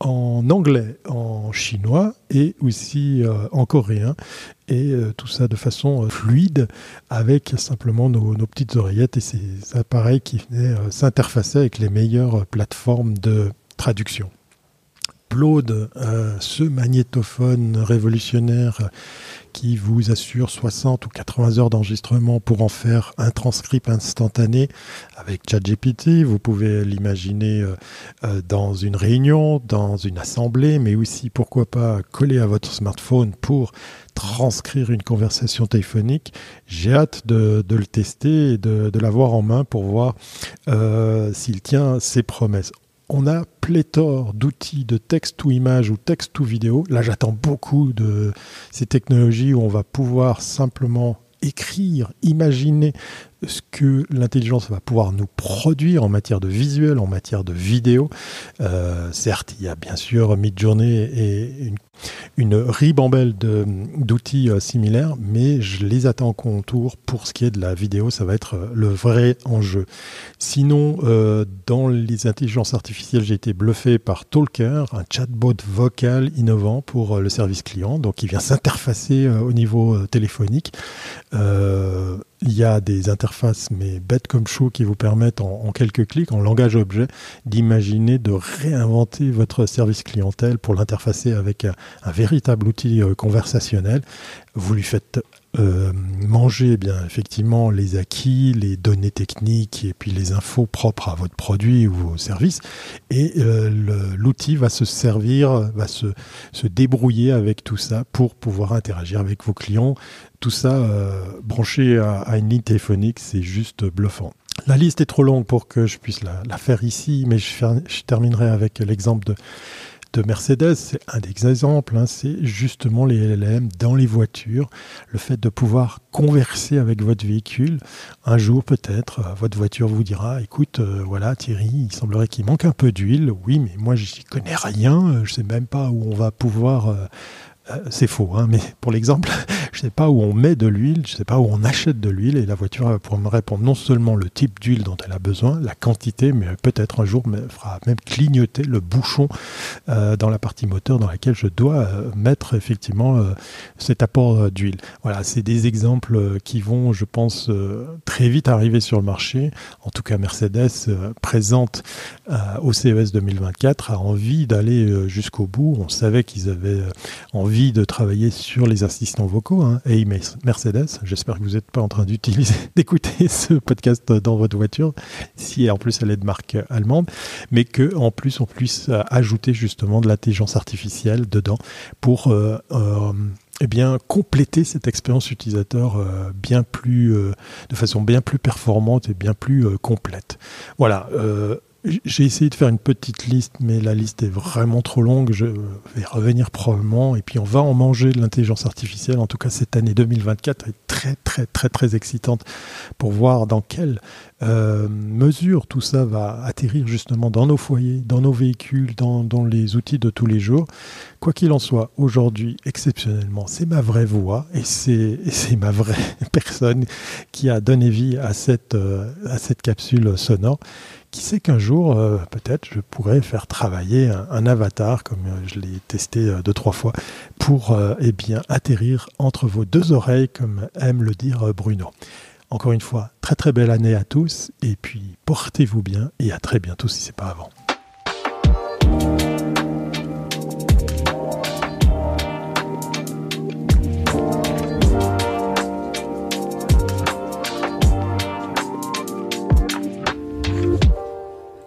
[SPEAKER 9] en anglais, en chinois et aussi euh, en coréen. Et euh, tout ça de façon euh, fluide avec simplement nos, petites oreillettes et ces appareils qui venaient s'interfacer avec les meilleures plateformes de traduction. Plaude, ce magnétophone révolutionnaire qui vous assure 60 ou 80 heures d'enregistrement pour en faire un transcript instantané avec ChatGPT. Vous pouvez l'imaginer euh, euh, dans une réunion, dans une assemblée, mais aussi pourquoi pas coller à votre smartphone pour transcrire une conversation téléphonique. J'ai hâte de, le tester et de, l'avoir en main pour voir euh, s'il tient ses promesses on a pléthore d'outils de texte ou image ou texte ou vidéo. Là, j'attends beaucoup de ces technologies où on va pouvoir simplement écrire, imaginer ce que l'intelligence va pouvoir nous produire en matière de visuel, en matière de vidéo. Euh, certes, il y a bien sûr Midjourney et une, une ribambelle d'outils euh, similaires, mais je les attends en contour. Pour ce qui est de la vidéo, ça va être euh, le vrai enjeu. Sinon, dans les intelligences artificielles, j'ai été bluffé par Talker, un chatbot vocal innovant pour le service client, donc il vient s'interfacer au niveau téléphonique. Il y a des interfaces, mais bêtes comme chaud, qui vous permettent en, quelques clics, en langage objet, d'imaginer, de réinventer votre service clientèle pour l'interfacer avec un, véritable outil euh, conversationnel. Vous lui faites euh, manger eh bien effectivement les acquis, les données techniques et puis les infos propres à votre produit ou vos services. Et euh, l'outil va se servir, va se débrouiller avec tout ça pour pouvoir interagir avec vos clients. Tout ça euh, branché à, une ligne téléphonique, c'est juste bluffant. La liste est trop longue pour que je puisse la, faire ici, mais je, terminerai avec l'exemple de de Mercedes, c'est un des exemples, hein, c'est justement les LLM dans les voitures, le fait de pouvoir converser avec votre véhicule. Un jour peut-être, euh, votre voiture vous dira, écoute, euh, voilà Thierry, il semblerait qu'il manque un peu d'huile, oui, mais moi je n'y connais rien, je ne sais même pas où on va pouvoir c'est faux, hein, mais pour l'exemple, je ne sais pas où on met de l'huile, je ne sais pas où on achète de l'huile, et la voiture va pouvoir me répondre non seulement le type d'huile dont elle a besoin, la quantité, mais peut-être un jour me fera même clignoter le bouchon euh, dans la partie moteur dans laquelle je dois euh, mettre effectivement cet apport d'huile. Voilà, c'est des exemples qui vont, je pense, très vite arriver sur le marché. En tout cas, Mercedes présente au CES 2024 a envie d'aller jusqu'au bout. On savait qu'ils avaient envie de travailler sur les assistants vocaux. Hein. Hey Mercedes, j'espère que vous n'êtes pas en train d'écouter ce podcast dans votre voiture, si en plus elle est de marque allemande, mais que en plus on puisse ajouter justement de l'intelligence artificielle dedans pour euh, euh, eh compléter cette expérience utilisateur euh, bien plus, euh, de façon bien plus performante et bien plus euh, complète. Voilà. J'ai essayé de faire une petite liste, mais la liste est vraiment trop longue. Je vais revenir probablement. Et puis, on va en manger de l'intelligence artificielle. En tout cas, cette année 2024 est très, très, très, très excitante pour voir dans quelle mesure tout ça va atterrir justement dans nos foyers, dans nos véhicules, dans, les outils de tous les jours. Quoi qu'il en soit, aujourd'hui, exceptionnellement, c'est ma vraie voix et c'est ma vraie personne qui a donné vie à cette, euh, à cette capsule sonore. Qui sait qu'un jour, euh, peut-être, je pourrais faire travailler un, avatar, comme euh, je l'ai testé deux, trois fois, pour eh bien, atterrir entre vos deux oreilles, comme aime le dire Bruno. Encore une fois, très très belle année à tous, et puis portez-vous bien, et à très bientôt si ce n'est pas avant.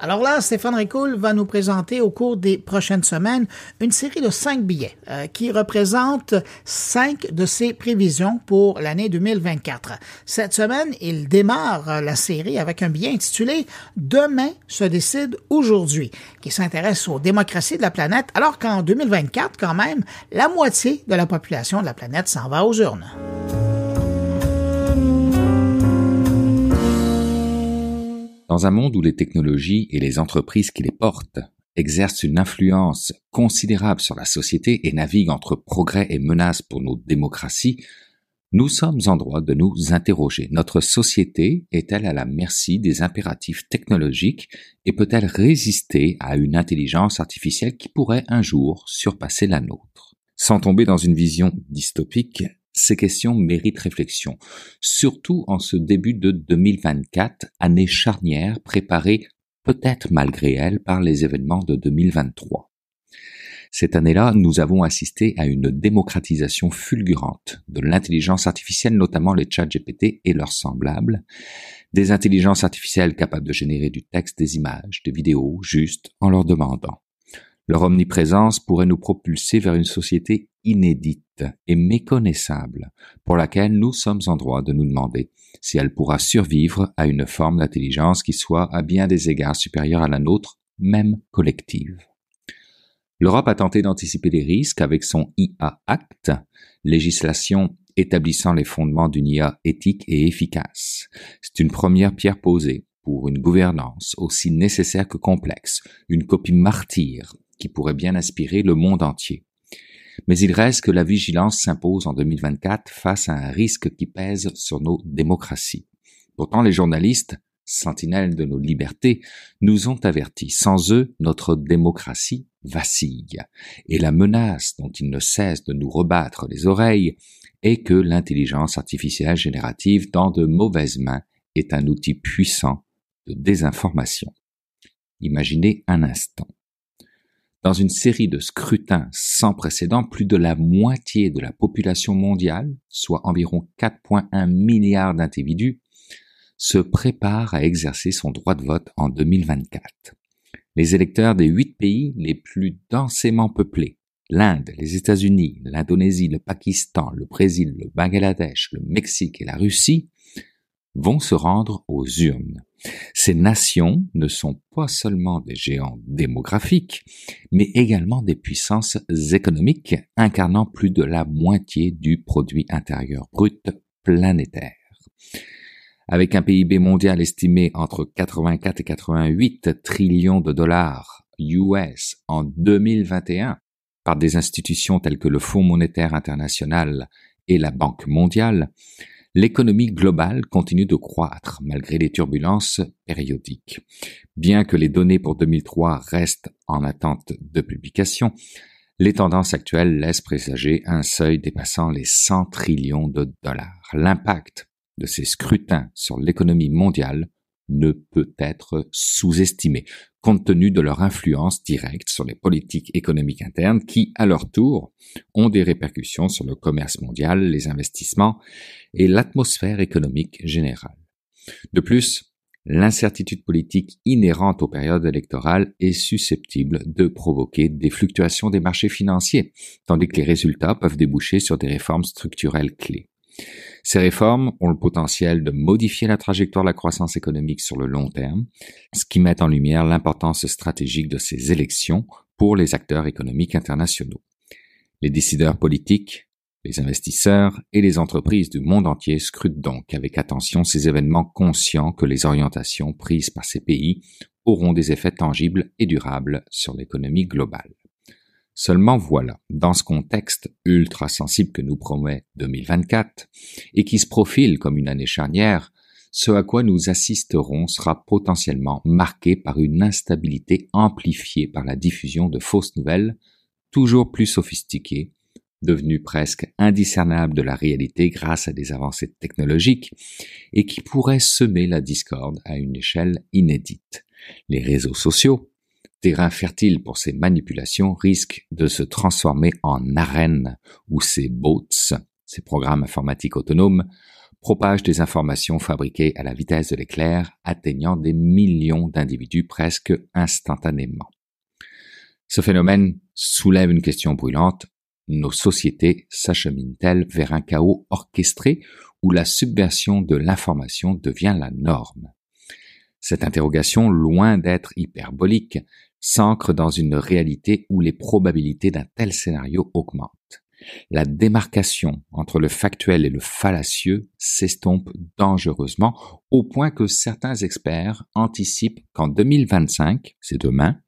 [SPEAKER 1] Alors là, Stéphane Ricoul va nous présenter au cours des prochaines semaines une série de cinq billets euh, qui représentent cinq de ses prévisions pour l'année 2024. Cette semaine, il démarre la série avec un billet intitulé Demain se décide aujourd'hui, qui s'intéresse aux démocraties de la planète, alors qu'en 2024, quand même, la moitié de la population de la planète s'en va aux urnes.
[SPEAKER 10] Dans un monde où les technologies et les entreprises qui les portent exercent une influence considérable sur la société et naviguent entre progrès et menaces pour nos démocraties, nous sommes en droit de nous interroger. Notre société est-elle à la merci des impératifs technologiques et peut-elle résister à une intelligence artificielle qui pourrait un jour surpasser la nôtre? Sans tomber dans une vision dystopique, ces questions méritent réflexion, surtout en ce début de 2024, année charnière préparée peut-être malgré elle par les événements de 2023. Cette année-là, nous avons assisté à une démocratisation fulgurante de l'intelligence artificielle, notamment les chats GPT et leurs semblables, des intelligences artificielles capables de générer du texte, des images, des vidéos, juste en leur demandant. Leur omniprésence pourrait nous propulser vers une société inédite et méconnaissable, pour laquelle nous sommes en droit de nous demander si elle pourra survivre à une forme d'intelligence qui soit à bien des égards supérieure à la nôtre, même collective. L'Europe a tenté d'anticiper les risques avec son IA Act, législation établissant les fondements d'une IA éthique et efficace. C'est une première pierre posée pour une gouvernance aussi nécessaire que complexe, une copie martyre qui pourrait bien aspirer le monde entier. Mais il reste que la vigilance s'impose en 2024 face à un risque qui pèse sur nos démocraties. Pourtant, les journalistes, sentinelles de nos libertés, nous ont avertis. Sans eux, notre démocratie vacille. Et la menace dont ils ne cessent de nous rebattre les oreilles est que l'intelligence artificielle générative dans de mauvaises mains est un outil puissant de désinformation. Imaginez un instant. Dans une série de scrutins sans précédent, plus de la moitié de la population mondiale, soit environ 4,1 milliards d'individus, se prépare à exercer son droit de vote en 2024. Les électeurs des huit pays les plus densément peuplés, l'Inde, les États-Unis, l'Indonésie, le Pakistan, le Brésil, le Bangladesh, le Mexique et la Russie, vont se rendre aux urnes. Ces nations ne sont pas seulement des géants démographiques, mais également des puissances économiques incarnant plus de la moitié du produit intérieur brut planétaire. Avec un PIB mondial estimé entre 84 et 88 trillions de dollars US en 2021 par des institutions telles que le Fonds monétaire international et la Banque mondiale, l'économie globale continue de croître malgré les turbulences périodiques. Bien que les données pour 2003 restent en attente de publication, les tendances actuelles laissent présager un seuil dépassant les 100 trillions de dollars. L'impact de ces scrutins sur l'économie mondiale ne peut être sous-estimé, compte tenu de leur influence directe sur les politiques économiques internes qui, à leur tour, ont des répercussions sur le commerce mondial, les investissements et l'atmosphère économique générale. De plus, l'incertitude politique inhérente aux périodes électorales est susceptible de provoquer des fluctuations des marchés financiers, tandis que les résultats peuvent déboucher sur des réformes structurelles clés. Ces réformes ont le potentiel de modifier la trajectoire de la croissance économique sur le long terme, ce qui met en lumière l'importance stratégique de ces élections pour les acteurs économiques internationaux. Les décideurs politiques, les investisseurs et les entreprises du monde entier scrutent donc avec attention ces événements conscients que les orientations prises par ces pays auront des effets tangibles et durables sur l'économie globale. Seulement voilà, dans ce contexte ultra sensible que nous promet 2024 et qui se profile comme une année charnière, ce à quoi nous assisterons sera potentiellement marqué par une instabilité amplifiée par la diffusion de fausses nouvelles, toujours plus sophistiquées, devenues presque indiscernables de la réalité grâce à des avancées technologiques, et qui pourraient semer la discorde à une échelle inédite. Les réseaux sociaux, terrain fertile pour ces manipulations, risquent de se transformer en arène où ces bots, ces programmes informatiques autonomes, propagent des informations fabriquées à la vitesse de l'éclair, atteignant des millions d'individus presque instantanément. Ce phénomène soulève une question brûlante. Nos sociétés s'acheminent-elles vers un chaos orchestré où la subversion de l'information devient la norme? Cette interrogation, loin d'être hyperbolique, s'ancre dans une réalité où les probabilités d'un tel scénario augmentent. La démarcation entre le factuel et le fallacieux s'estompe dangereusement au point que certains experts anticipent qu'en 2025, c'est demain,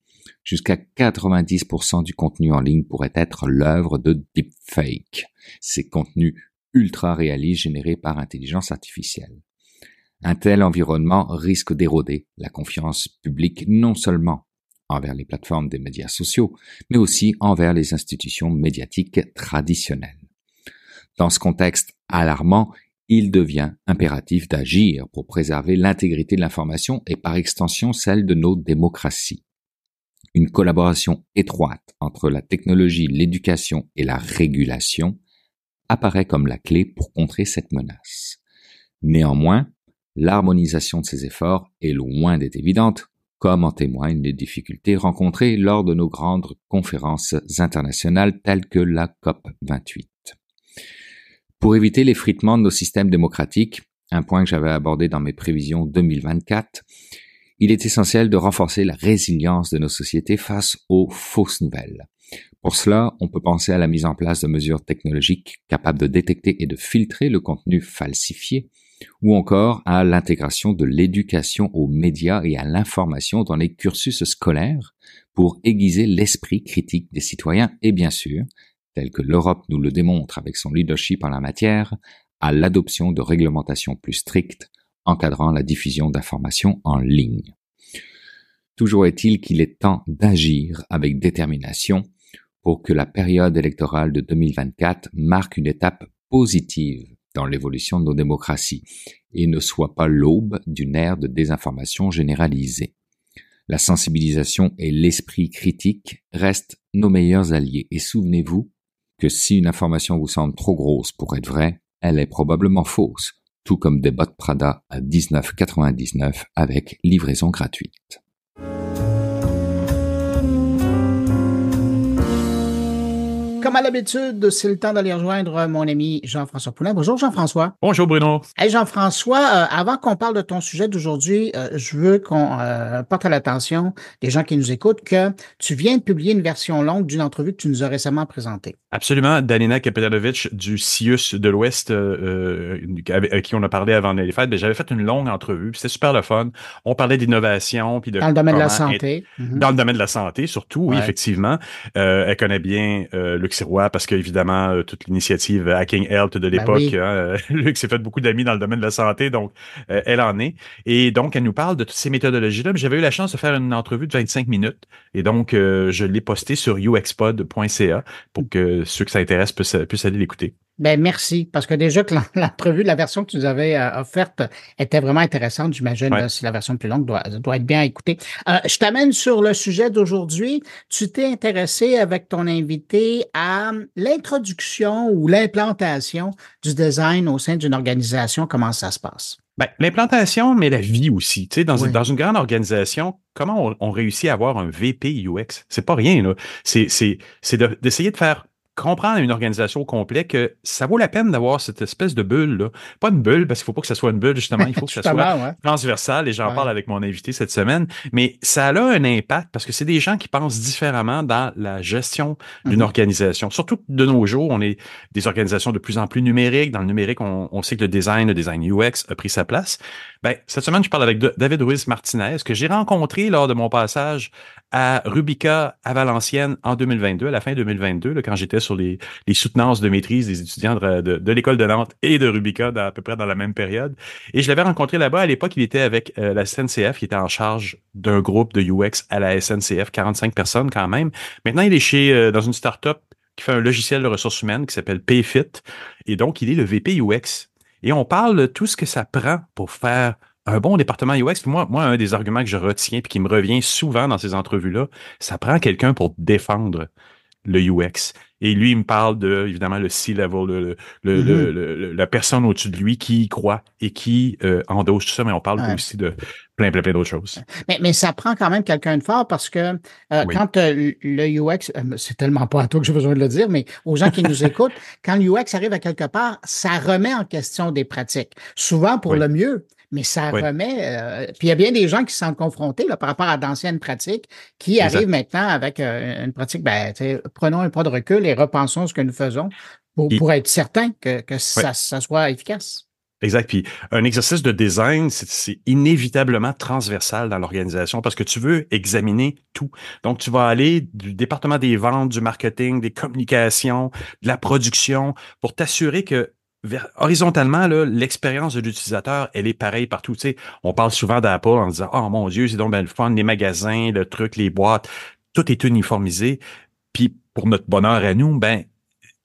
[SPEAKER 10] jusqu'à 90% du contenu en ligne pourrait être l'œuvre de deepfake, ces contenus ultra réalistes générés par intelligence artificielle. Un tel environnement risque d'éroder la confiance publique non seulement envers les plateformes des médias sociaux, mais aussi envers les institutions médiatiques traditionnelles. Dans ce contexte alarmant, il devient impératif d'agir pour préserver l'intégrité de l'information et par extension celle de nos démocraties. Une collaboration étroite entre la technologie, l'éducation et la régulation apparaît comme la clé pour contrer cette menace. Néanmoins, l'harmonisation de ces efforts est loin d'être évidente, comme en témoignent les difficultés rencontrées lors de nos grandes conférences internationales telles que la COP 28. Pour éviter l'effritement de nos systèmes démocratiques, un point que j'avais abordé dans mes prévisions 2024, il est essentiel de renforcer la résilience de nos sociétés face aux fausses nouvelles. Pour cela, on peut penser à la mise en place de mesures technologiques capables de détecter et de filtrer le contenu falsifié, ou encore à l'intégration de l'éducation aux médias et à l'information dans les cursus scolaires pour aiguiser l'esprit critique des citoyens et bien sûr, tel que l'Europe nous le démontre avec son leadership en la matière, à l'adoption de réglementations plus strictes encadrant la diffusion d'informations en ligne. Toujours est-il qu'il est temps d'agir avec détermination pour que la période électorale de 2024 marque une étape positive dans l'évolution de nos démocraties et ne soit pas l'aube d'une ère de désinformation généralisée. La sensibilisation et l'esprit critique restent nos meilleurs alliés et souvenez-vous que si une information vous semble trop grosse pour être vraie, elle est probablement fausse, tout comme des bottes Prada à 19,99 avec livraison gratuite.
[SPEAKER 1] Comme à l'habitude, c'est le temps d'aller rejoindre mon ami Jean-François Poulin. Bonjour Jean-François.
[SPEAKER 6] Bonjour Bruno.
[SPEAKER 1] Hey Jean-François, euh, avant qu'on parle de ton sujet d'aujourd'hui, euh, je veux qu'on euh, porte à l'attention des gens qui nous écoutent que tu viens de publier une version longue d'une entrevue que tu nous as récemment présentée.
[SPEAKER 11] Absolument. Danina Kapitanovic du CIUS de l'Ouest, avec qui on a parlé avant les fêtes, ben, j'avais fait une longue entrevue. C'était super le fun. On parlait d'innovation. puis de
[SPEAKER 1] Dans le domaine de la santé.
[SPEAKER 11] Mm-hmm. Dans le domaine de la santé, surtout, oui, effectivement. elle connaît bien le Parce qu'évidemment, euh, toute l'initiative Hacking Health de ben l'époque, hein, Luc s'est fait beaucoup d'amis dans le domaine de la santé, donc euh, elle en est. Et donc, elle nous parle de toutes ces méthodologies-là. J'avais eu la chance de faire une entrevue de 25 minutes, et donc euh, je l'ai posté sur uxpod.ca pour que ceux que ça intéresse puissent, aller l'écouter.
[SPEAKER 1] Ben merci, parce que déjà que l'entrevue, la version que tu nous avais euh, offerte était vraiment intéressante. J'imagine si la version plus longue doit, doit être bien écoutée. Euh, je t'amène sur le sujet d'aujourd'hui. Tu t'es intéressé avec ton invité à l'introduction ou l'implantation du design au sein d'une organisation. Comment ça se passe?
[SPEAKER 11] Ben, l'implantation, mais la vie aussi. Tu sais, dans, une, dans une grande organisation, comment on, on, réussit à avoir un VP UX? C'est pas rien, là. C'est d'essayer de faire comprendre à une organisation au complet que ça vaut la peine d'avoir cette espèce de bulle-là. Pas une bulle, parce qu'il faut pas que ça soit une bulle, justement, il faut que ça soit transversal, et j'en parle avec mon invité cette semaine, mais ça a un impact parce que c'est des gens qui pensent différemment dans la gestion d'une mm-hmm. organisation. Surtout de nos jours, on est des organisations de plus en plus numériques. Dans le numérique, on, on sait que le design, le design UX a pris sa place. Ben, cette semaine, je parle avec David Ruiz Martinez, que j'ai rencontré lors de mon passage à Rubica à Valenciennes en 2022, à la fin 2022, là, quand j'étais sur les, soutenances de maîtrise des étudiants de, l'école de Nantes et de Rubica à peu près dans la même période. Et je l'avais rencontré là-bas. À l'époque, il était avec euh, la SNCF, il était en charge d'un groupe de UX à la SNCF, 45 personnes quand même. Maintenant, il est chez euh, dans une start-up qui fait un logiciel de ressources humaines qui s'appelle Payfit. Et donc, il est le VP UX et on parle de tout ce que ça prend pour faire un bon département UX. Moi, moi, un des arguments que je retiens et qui me revient souvent dans ces entrevues-là, ça prend quelqu'un pour défendre le UX. Et lui, il me parle de, évidemment, le C-level, le, mm-hmm. la personne au-dessus de lui qui y croit et qui euh, endosse tout ça, mais on parle aussi de plein, plein, plein d'autres choses.
[SPEAKER 1] Mais, mais ça prend quand même quelqu'un de fort parce que euh, quand euh, le UX, c'est tellement pas à toi que j'ai besoin de le dire, mais aux gens qui nous écoutent, quand le UX arrive à quelque part, ça remet en question des pratiques, souvent pour le mieux mais ça remet. Euh, puis il y a bien des gens qui se sentent confrontés là, par rapport à d'anciennes pratiques qui arrivent maintenant avec euh, une pratique, ben, prenons un pas de recul et repensons ce que nous faisons pour, pour être certain que, que ça, ça soit efficace.
[SPEAKER 11] Exact. Puis un exercice de design, c'est inévitablement transversal dans l'organisation parce que tu veux examiner tout. Donc, tu vas aller du département des ventes, du marketing, des communications, de la production pour t'assurer que horizontalement, l'expérience de l'utilisateur, elle est pareille partout. Tu sais, on parle souvent d'Apple en disant Oh mon Dieu, c'est donc bien le fun, les magasins, le truc, les boîtes, tout est uniformisé. Puis pour notre bonheur à nous, ben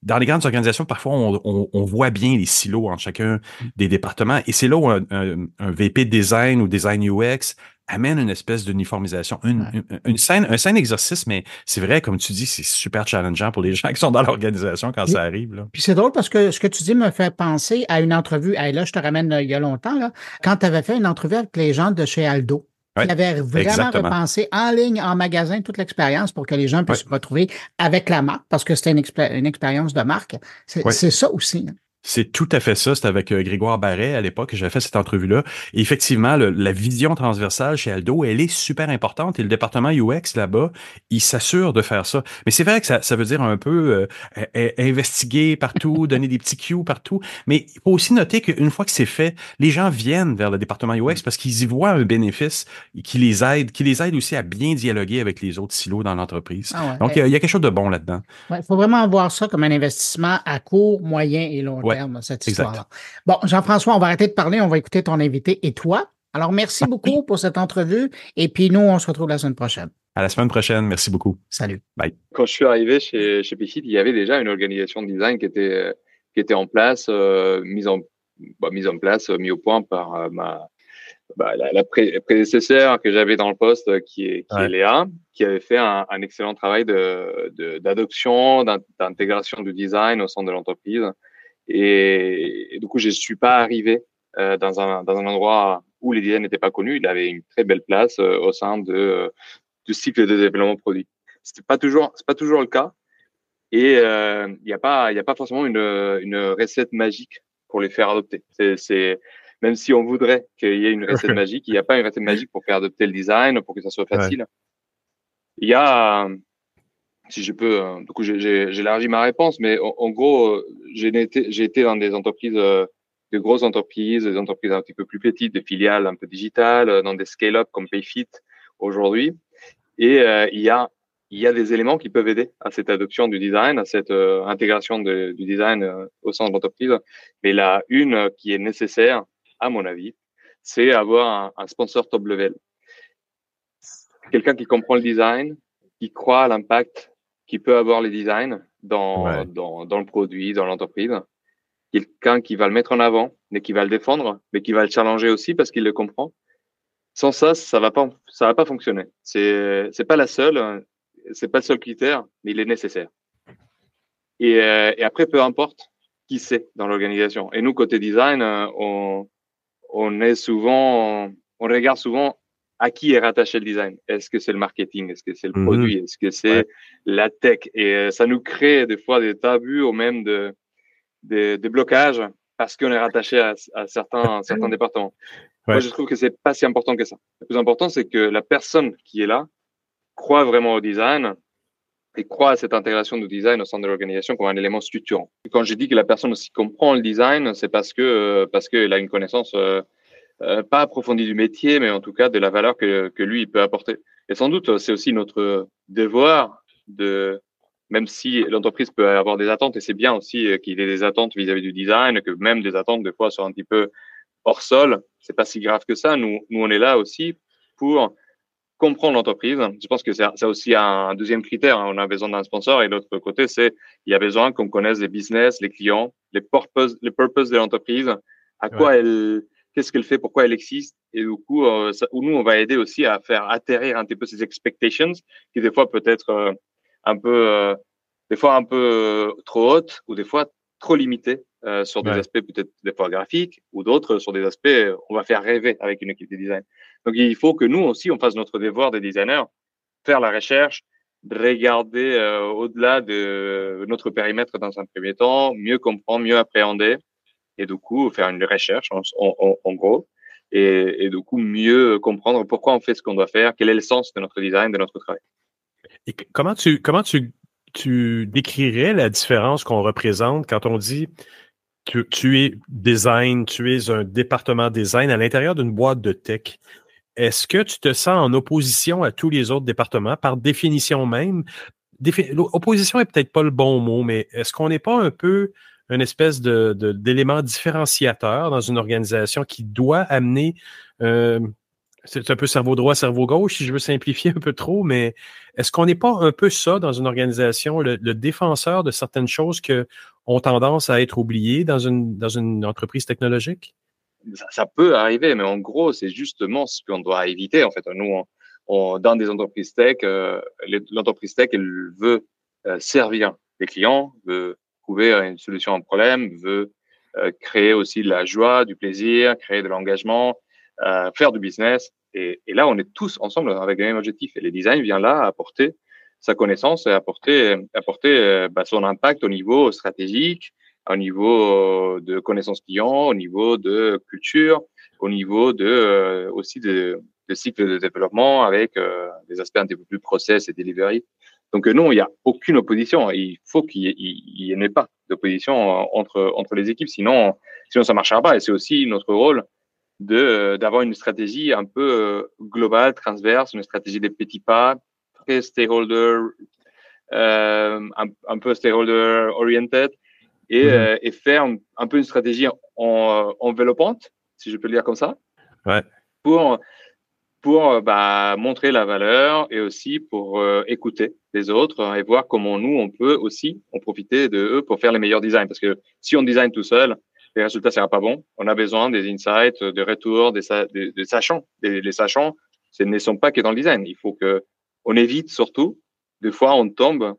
[SPEAKER 11] dans les grandes organisations, parfois, on, voit bien les silos entre chacun des départements. Et c'est là où un, un, VP design ou design UX amène une espèce d'uniformisation, une, une, scène, un scène exercice, mais c'est vrai, comme tu dis, c'est super challengeant pour les gens qui sont dans l'organisation quand ça arrive. Là.
[SPEAKER 1] Puis c'est drôle parce que ce que tu dis me fait penser à une entrevue. Hey, là, je te ramène euh, il y a longtemps, là, quand tu avais fait une entrevue avec les gens de chez Aldo. Tu avais vraiment repensé en ligne, en magasin, toute l'expérience pour que les gens puissent se retrouver avec la marque, parce que c'était une, une, expérience de marque. C'est ça aussi.
[SPEAKER 11] C'est tout à fait ça. C'était avec euh, Grégoire Barret à l'époque que j'avais fait cette entrevue-là. Et effectivement, la vision transversale chez Aldo, elle est super importante. Et le département UX là-bas, il s'assure de faire ça. Mais c'est vrai que ça, ça, veut dire un peu euh, investiguer partout, donner des petits cues partout. Mais il faut aussi noter qu'une fois que c'est fait, les gens viennent vers le département UX parce qu'ils y voient un bénéfice qui les aide, qui les aide aussi à bien dialoguer avec les autres silos dans l'entreprise. Ah Donc, il y, a quelque chose de bon là-dedans.
[SPEAKER 1] Il faut vraiment voir ça comme un investissement à court, moyen et long cette histoire Bon, Jean-François, on va arrêter de parler, on va écouter ton invité et toi. Alors, merci beaucoup pour cette entrevue. Et puis, nous, on se retrouve la semaine prochaine.
[SPEAKER 11] À la semaine prochaine. Merci beaucoup.
[SPEAKER 1] Salut.
[SPEAKER 11] Bye.
[SPEAKER 12] Quand je suis arrivé chez, chez Picit, il y avait déjà une organisation de design qui était, qui était en place, euh, mise, en, bah, mise en place, mise au point par euh, ma, bah, la, prédécesseur que j'avais dans le poste, qui est, qui est Léa, qui avait fait un, un excellent travail de, d'adoption, d'intégration du design au sein de l'entreprise. Et, du coup, je suis pas arrivé euh, dans, un, dans un endroit où les designs n'étaient pas connus. Il avait une très belle place euh, au sein de, euh, du cycle de développement produit. C'était pas toujours, c'est pas toujours le cas. Et il n'y a pas, il y a pas forcément une, une recette magique pour les faire adopter. C'est, même si on voudrait qu'il y ait une recette magique, il n'y a pas une recette magique pour faire adopter le design, pour que ça soit facile. Il y a, si je peux, hein. du coup, j'ai élargi ma réponse, mais en, gros, euh, j'ai été, été dans des entreprises, euh, de grosses entreprises, des entreprises un petit peu plus petites, des filiales un peu digitales, euh, dans des scale-up comme Payfit aujourd'hui. Et il y a il y a des éléments qui peuvent aider à cette adoption du design, à cette intégration de, du design au sein de l'entreprise. Mais la une qui est nécessaire, à mon avis, c'est avoir un, un sponsor top level. Quelqu'un qui comprend le design, qui croit à l'impact qui peut avoir les designs dans, dans, dans, le produit, dans l'entreprise, quelqu'un qui va le mettre en avant, mais qui va le défendre, mais qui va le challenger aussi parce qu'il le comprend. Sans ça, ça va pas, ça va pas fonctionner. C'est, c'est pas la seule, c'est pas le seul critère, mais il est nécessaire. Et, et après, peu importe qui c'est dans l'organisation. Et nous, côté design, euh, on, on est souvent, on regarde souvent à qui est rattaché le design? Est-ce que c'est le marketing? Est-ce que c'est le mhm. produit? Est-ce que c'est la tech? Et euh, ça nous crée des fois des tabus ou même de, des, des blocages parce qu'on est rattaché à, à certains, certains départements. Moi, je trouve que c'est pas si important que ça. Le plus important, c'est que la personne qui est là croit vraiment au design et croit à cette intégration du design au sein de l'organisation comme un élément structurant. quand je dis que la personne aussi comprend le design, c'est parce que euh, parce qu'elle a une connaissance euh, euh, pas approfondie du métier, mais en tout cas de la valeur que, que lui il peut apporter. Et sans doute, c'est aussi notre devoir de même si l'entreprise peut avoir des attentes, et c'est bien aussi qu'il ait des attentes vis-à-vis du design, que même des attentes des fois soient un petit peu hors sol, c'est pas si grave que ça. Nous, nous on est là aussi pour comprendre l'entreprise. Je pense que c'est aussi un deuxième critère. Hein. On a besoin d'un sponsor et l'autre côté, c'est il y a besoin qu'on connaisse les business, les clients, les purposes, les purposes de l'entreprise, à quoi elle, qu'est-ce qu'elle fait, pourquoi elle existe. Et du coup, euh, ça, nous, on va aider aussi à faire atterrir un petit peu ces expectations qui des fois peut être euh, un peu, euh, des fois un peu trop hautes ou des fois trop limitées euh, sur des aspects peut-être des fois graphiques ou d'autres sur des aspects on va faire rêver avec une équipe de design. Donc il faut que nous aussi on fasse notre devoir des designers, faire la recherche, regarder euh, au-delà de notre périmètre dans un premier temps, mieux comprendre, mieux appréhender et du coup faire une recherche en, gros et, du coup mieux comprendre pourquoi on fait ce qu'on doit faire, quel est le sens de notre design, de notre travail.
[SPEAKER 13] Et comment tu comment tu tu décrirais la différence qu'on représente quand on dit tu, es design, tu es un département design à l'intérieur d'une boîte de tech? Est-ce que tu te sens en opposition à tous les autres départements par définition même? Opposition est peut-être pas le bon mot, mais est-ce qu'on n'est pas un peu une espèce de, d'élément différenciateur dans une organisation qui doit amener euh, c'est un peu cerveau droit, cerveau gauche, si je veux simplifier un peu trop, mais est-ce qu'on n'est pas un peu ça dans une organisation, le, défenseur de certaines choses qui ont tendance à être oubliées dans une, dans une entreprise technologique?
[SPEAKER 12] Ça, peut arriver, mais en gros, c'est justement ce qu'on doit éviter. En fait, nous, dans des entreprises tech, euh, l'entreprise tech, elle veut euh, servir les clients, veut trouver une solution à un problème, veut euh, créer aussi de la joie, du plaisir, créer de l'engagement, faire du business. Et, là, on est tous ensemble avec le même objectif. Et le design vient là apporter sa connaissance et apporter, apporter euh, bah, son impact au niveau stratégique, au niveau de connaissance client, au niveau de culture, au niveau de euh, aussi de, de, cycle de développement avec euh, des aspects un peu plus process et delivery. Donc non, il n'y a aucune opposition. Il faut qu'il n'y ait pas d'opposition entre entre les équipes, sinon sinon ça marchera pas. Et c'est aussi notre rôle de euh, d'avoir une stratégie un peu euh, globale, transverse, une stratégie des petits pas, très stakeholder, euh, un, un, peu stakeholder oriented, et, mhm. euh, et faire un, peu une stratégie en, enveloppante, si je peux le dire comme ça,
[SPEAKER 13] ouais.
[SPEAKER 12] pour pour bah, montrer la valeur et aussi pour écouter les autres et voir comment nous on peut aussi en profiter de eux pour faire les meilleurs designs parce que si on design tout seul les résultats sera pas bon. On a besoin des insights, des retours, des, des, sachants. les sachants, ce ne sont pas que dans le design. Il faut que on évite surtout. Des fois, on tombe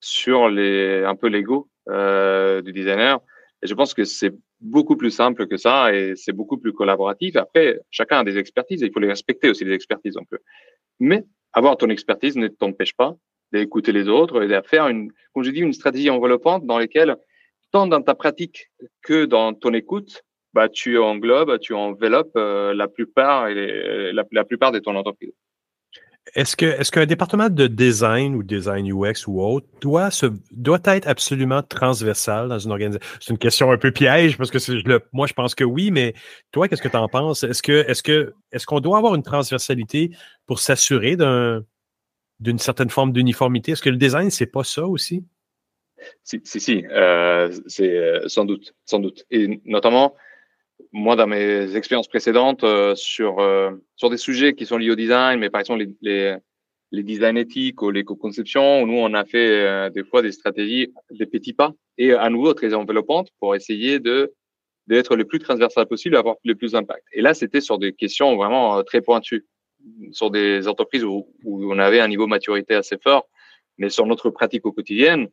[SPEAKER 12] sur les un peu l'ego euh, du designer. Et je pense que c'est beaucoup plus simple que ça et c'est beaucoup plus collaboratif. Après, chacun a des expertises et il faut les respecter aussi les expertises. Donc, mais avoir ton expertise ne t'empêche pas d'écouter les autres et de faire une, comme je dis, une stratégie enveloppante dans laquelle tant dans ta pratique que dans ton écoute, bah, tu englobes, tu enveloppes euh, la plupart et la, plupart de ton entreprise.
[SPEAKER 13] Est-ce que est-ce qu'un département de design ou design UX ou autre doit doit être absolument transversal dans une organisation C'est une question un peu piège parce que le, moi je pense que oui, mais toi qu'est-ce que tu en penses? Est-ce que est-ce que est-ce qu'on doit avoir une transversalité pour s'assurer d'un d'une certaine forme d'uniformité? Est-ce que le design c'est pas ça aussi?
[SPEAKER 12] Si, si, euh, c'est euh, sans doute, sans doute. Et notamment, moi, dans mes expériences précédentes, euh, sur, sur des sujets qui sont liés au design, mais par exemple les, les, designs éthiques ou l'éco-conception. Nous, on a fait des fois des stratégies des petits pas et à nouveau très enveloppantes pour essayer de d'être le plus transversal possible avoir le plus d'impact. Et là, c'était sur des questions vraiment très pointues, sur des entreprises où, on avait un niveau de maturité assez fort, mais sur notre pratique au quotidien,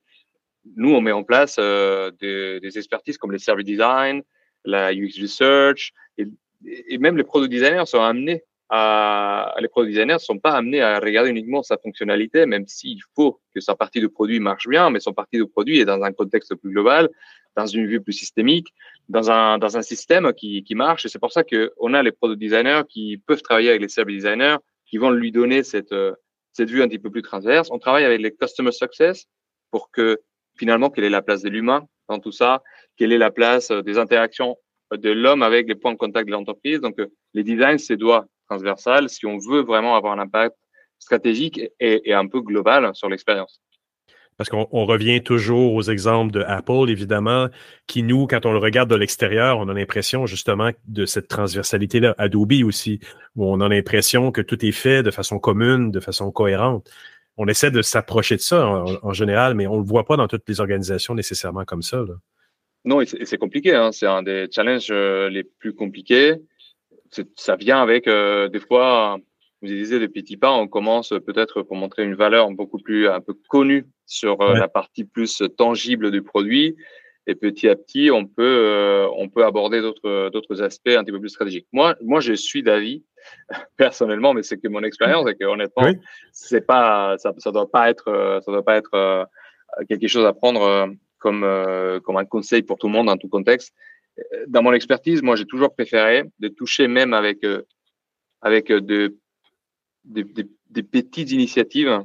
[SPEAKER 12] nous, on met en place euh, des, des, expertises comme les service design, la UX research, et, et, même les product designers sont amenés à, les product designers sont pas amenés à regarder uniquement sa fonctionnalité, même s'il faut que sa partie de produit marche bien, mais son partie de produit est dans un contexte plus global, dans une vue plus systémique, dans un, dans un système qui, qui marche. Et c'est pour ça qu'on a les product designers qui peuvent travailler avec les service designers, qui vont lui donner cette, cette vue un petit peu plus transverse. On travaille avec les customer success pour que finalement, quelle est la place de l'humain dans tout ça, quelle est la place des interactions de l'homme avec les points de contact de l'entreprise. Donc, euh, les designs, c'est doigt transversal si on veut vraiment avoir un impact stratégique et, et un peu global sur l'expérience.
[SPEAKER 11] Parce qu'on revient toujours aux exemples de Apple, évidemment, qui nous, quand on le regarde de l'extérieur, on a l'impression justement de cette transversalité-là. Adobe aussi, où on a l'impression que tout est fait de façon commune, de façon cohérente on essaie de s'approcher de ça en, général, mais on ne le voit pas dans toutes les organisations nécessairement comme ça.
[SPEAKER 12] Non, et c'est compliqué. Hein. C'est un des challenges euh, les plus compliqués. Ça vient avec euh, des fois, vous disiez des petits pas, on commence peut-être pour montrer une valeur beaucoup plus un peu connue sur euh, la partie plus tangible du produit. Et petit à petit, on peut, on peut aborder d'autres, d'autres aspects un petit peu plus stratégiques. Moi, moi, je suis d'avis personnellement, mais c'est que mon expérience et que honnêtement, c'est pas, ça, ça doit pas être, ça doit pas être euh, quelque chose à prendre euh, comme euh, comme un conseil pour tout le monde dans tout contexte. Dans mon expertise, moi, j'ai toujours préféré de toucher même avec avec de, des, des, petites initiatives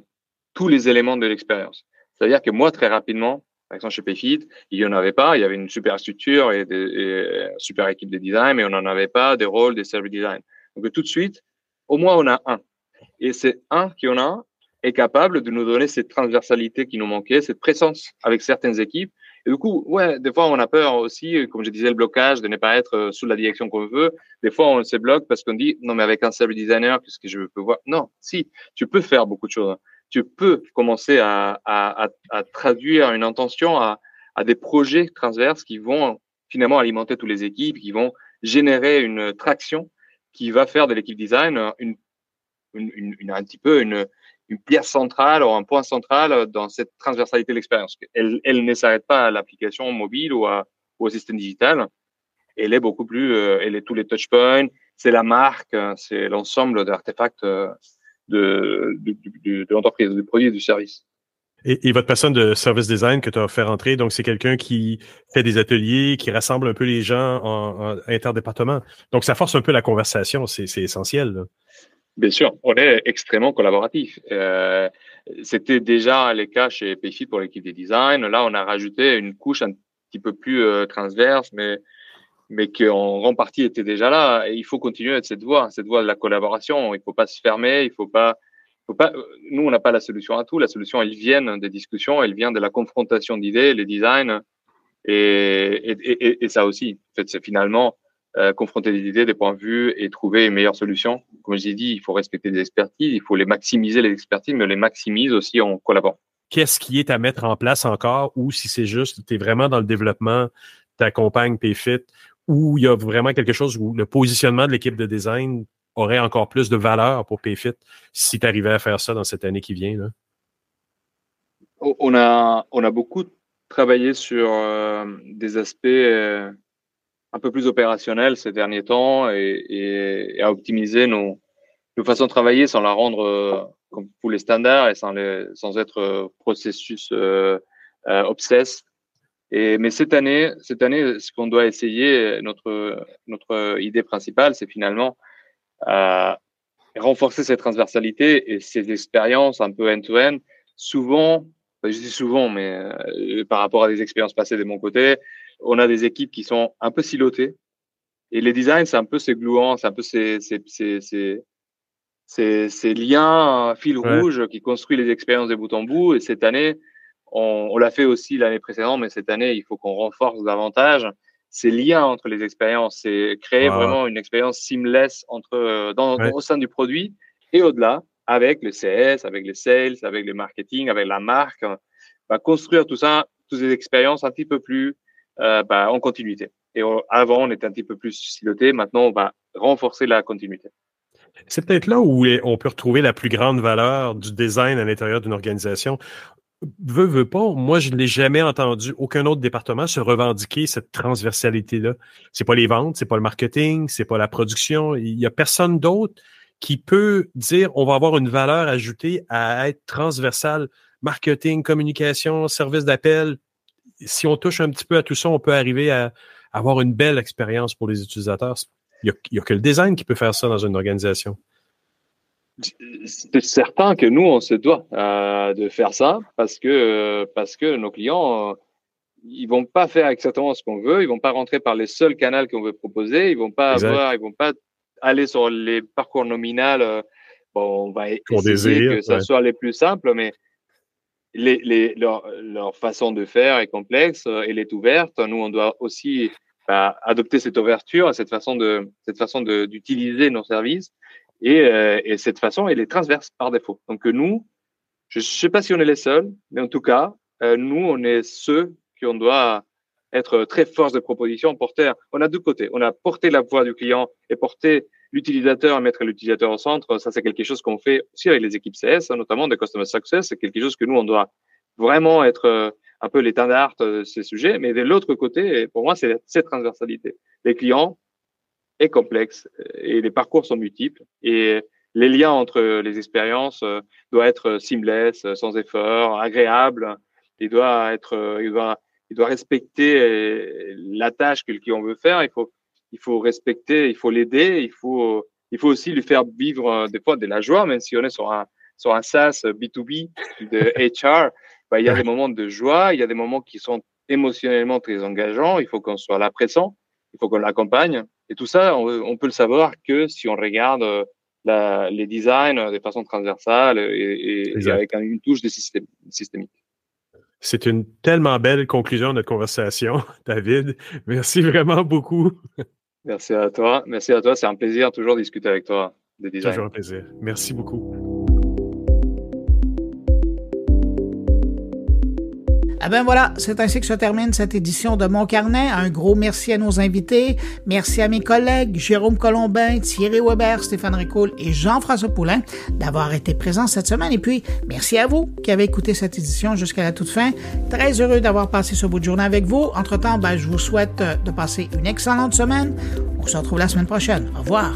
[SPEAKER 12] tous les éléments de l'expérience. C'est-à-dire que moi, très rapidement, par exemple, chez Payfit, il n'y en avait pas. Il y avait une super structure et, une super équipe de design, mais on n'en avait pas des rôles des service design. Donc tout de suite, au moins on a un. Et c'est un qui en a est capable de nous donner cette transversalité qui nous manquait, cette présence avec certaines équipes. Et du coup, ouais, des fois on a peur aussi, comme je disais, le blocage de ne pas être euh, sous la direction qu'on veut. Des fois on se bloque parce qu'on dit non mais avec un service designer, qu'est-ce que je peux voir? Non, si, tu peux faire beaucoup de choses. Tu peux commencer à, à, à, traduire une intention à, à des projets transverses qui vont finalement alimenter toutes les équipes, qui vont générer une traction qui va faire de l'équipe design une, une, une, un petit peu une, une pierre centrale ou un point central dans cette transversalité de l'expérience. Elle, elle ne s'arrête pas à l'application mobile ou, à, ou au système digital. Elle est beaucoup plus, euh, elle est tous les touchpoints, c'est la marque, c'est l'ensemble d'artefacts euh, de, de, de, de l'entreprise, du produit et du service.
[SPEAKER 11] Et, votre personne de service design que tu as fait rentrer, donc c'est quelqu'un qui fait des ateliers, qui rassemble un peu les gens en, en interdépartement. Donc ça force un peu la conversation, c'est essentiel.
[SPEAKER 12] Bien sûr, on est extrêmement collaboratif. Euh, C'était déjà le cas chez Payfit pour l'équipe des design. Là, on a rajouté une couche un petit peu plus euh, transverse, mais mais qui en grande partie était déjà là. Et il faut continuer avec cette voie, cette voie de la collaboration. Il faut pas se fermer, il faut pas pas, nous, on n'a pas la solution à tout. La solution, elle vient des discussions, elle vient de la confrontation d'idées, les designs, et, et, et, ça aussi. En fait, c'est finalement euh, confronter des idées, des points de vue et trouver une meilleure solution. Comme je l'ai dit, il faut respecter des expertises, il faut les maximiser les expertises, mais les maximise aussi en collaborant.
[SPEAKER 11] Qu'est-ce qui est à mettre en place encore, ou si c'est juste, tu es vraiment dans le développement, tu accompagnes PayFit, ou il y a vraiment quelque chose où le positionnement de l'équipe de design aurait encore plus de valeur pour PayFit si tu arrivais à faire ça dans cette année qui vient? Là?
[SPEAKER 12] On, a, on a beaucoup travaillé sur euh, des aspects euh, un peu plus opérationnels ces derniers temps et, à optimiser nos, nos, façons de travailler sans la rendre euh, comme pour les standards et sans, les, sans être processus obsesse. Et, mais cette année, cette année, ce qu'on doit essayer, notre, notre idée principale, c'est finalement à renforcer cette transversalité et ces expériences un peu end-to-end. Souvent, je dis souvent, mais euh, par rapport à des expériences passées de mon côté, on a des équipes qui sont un peu silotées. Et les designs, c'est un peu ces gluants, c'est un peu ces, ces, ces, ces, ces liens, fil rouge qui construit les expériences de bout en bout. Et cette année, on, on l'a fait aussi l'année précédente, mais cette année, il faut qu'on renforce davantage ces liens entre les expériences, c'est créer vraiment une expérience seamless entre, euh, dans, au sein du produit et au-delà, avec le CS, avec les sales, avec le marketing, avec la marque, bah, construire tout ça, toutes ces expériences un petit peu plus euh, bah, en continuité. Et avant, on était un petit peu plus siloté. Maintenant, on va renforcer la continuité.
[SPEAKER 13] C'est peut-être là où on peut retrouver la plus grande valeur du design à l'intérieur d'une organisation. Veux, veux pas, moi, je ne l'ai jamais entendu aucun autre département se revendiquer cette transversalité-là. C'est pas les ventes, c'est pas le marketing, c'est pas la production. Il y a personne d'autre qui peut dire on va avoir une valeur ajoutée à être transversal. Marketing, communication, service d'appel. Si on touche un petit peu à tout ça, on peut arriver à avoir une belle expérience pour les utilisateurs. Il n'y a, que le design qui peut faire ça dans une organisation.
[SPEAKER 12] C'est certain que nous, on se doit euh, de faire ça parce que, parce que nos clients, euh, ils vont pas faire exactement ce qu'on veut, ils vont pas rentrer par les seuls canaux qu'on veut proposer, ils vont pas avoir, ils vont pas aller sur les parcours nominaux. Euh, bon, on va essayer que ça soit les plus simples, mais leur, façon de faire est complexe, elle est ouverte. Nous, on doit aussi adopter cette ouverture, cette façon de cette façon d'utiliser nos services et, euh, et, cette façon elle est transverse par défaut. Donc nous, je ne sais pas si on est les seuls, mais en tout cas, euh, nous on est ceux qui on doit être très force de proposition, porter. On a deux côtés. On a porté la voix du client et porter l'utilisateur, mettre l'utilisateur au centre. Ça c'est quelque chose qu'on fait aussi avec les équipes CS, notamment de customer success. C'est quelque chose que nous on doit vraiment être euh, un peu l'étendard de ces sujets. Mais de l'autre côté, pour moi, c'est cette transversalité. Les clients est complexe et les parcours sont multiples et les liens entre les expériences euh, doivent être seamless, sans effort, agréable. Il doit être, il doit, il doit respecter la tâche que le client veut faire. Il faut, il faut respecter, il faut l'aider, il faut, il faut aussi lui faire vivre euh, des fois de la joie, même si on est sur un, sur un SaaS B2B de HR. Bah, il y a des moments de joie, il y a des moments qui sont émotionnellement très engageants. Il faut qu'on soit là présent, il faut qu'on l'accompagne. Et tout ça, on, peut le savoir que si on regarde euh, la, les designs de façon transversale et, et, avec une touche de système, systémique.
[SPEAKER 13] C'est une tellement belle conclusion de notre conversation, David. Merci vraiment beaucoup.
[SPEAKER 12] Merci à toi. Merci à toi. C'est un plaisir toujours de discuter avec toi de design.
[SPEAKER 13] Toujours un plaisir. Merci beaucoup.
[SPEAKER 1] Eh ben voilà, c'est ainsi que se termine cette édition de Mon Carnet. Un gros merci à nos invités. Merci à mes collègues Jérôme Colombin, Thierry Weber, Stéphane Ricoul et Jean-François Poulain d'avoir été présents cette semaine. Et puis, merci à vous qui avez écouté cette édition jusqu'à la toute fin. Très heureux d'avoir passé ce bout de journée avec vous. Entre-temps, ben, je vous souhaite de passer une excellente semaine. On se retrouve la semaine prochaine. Au revoir.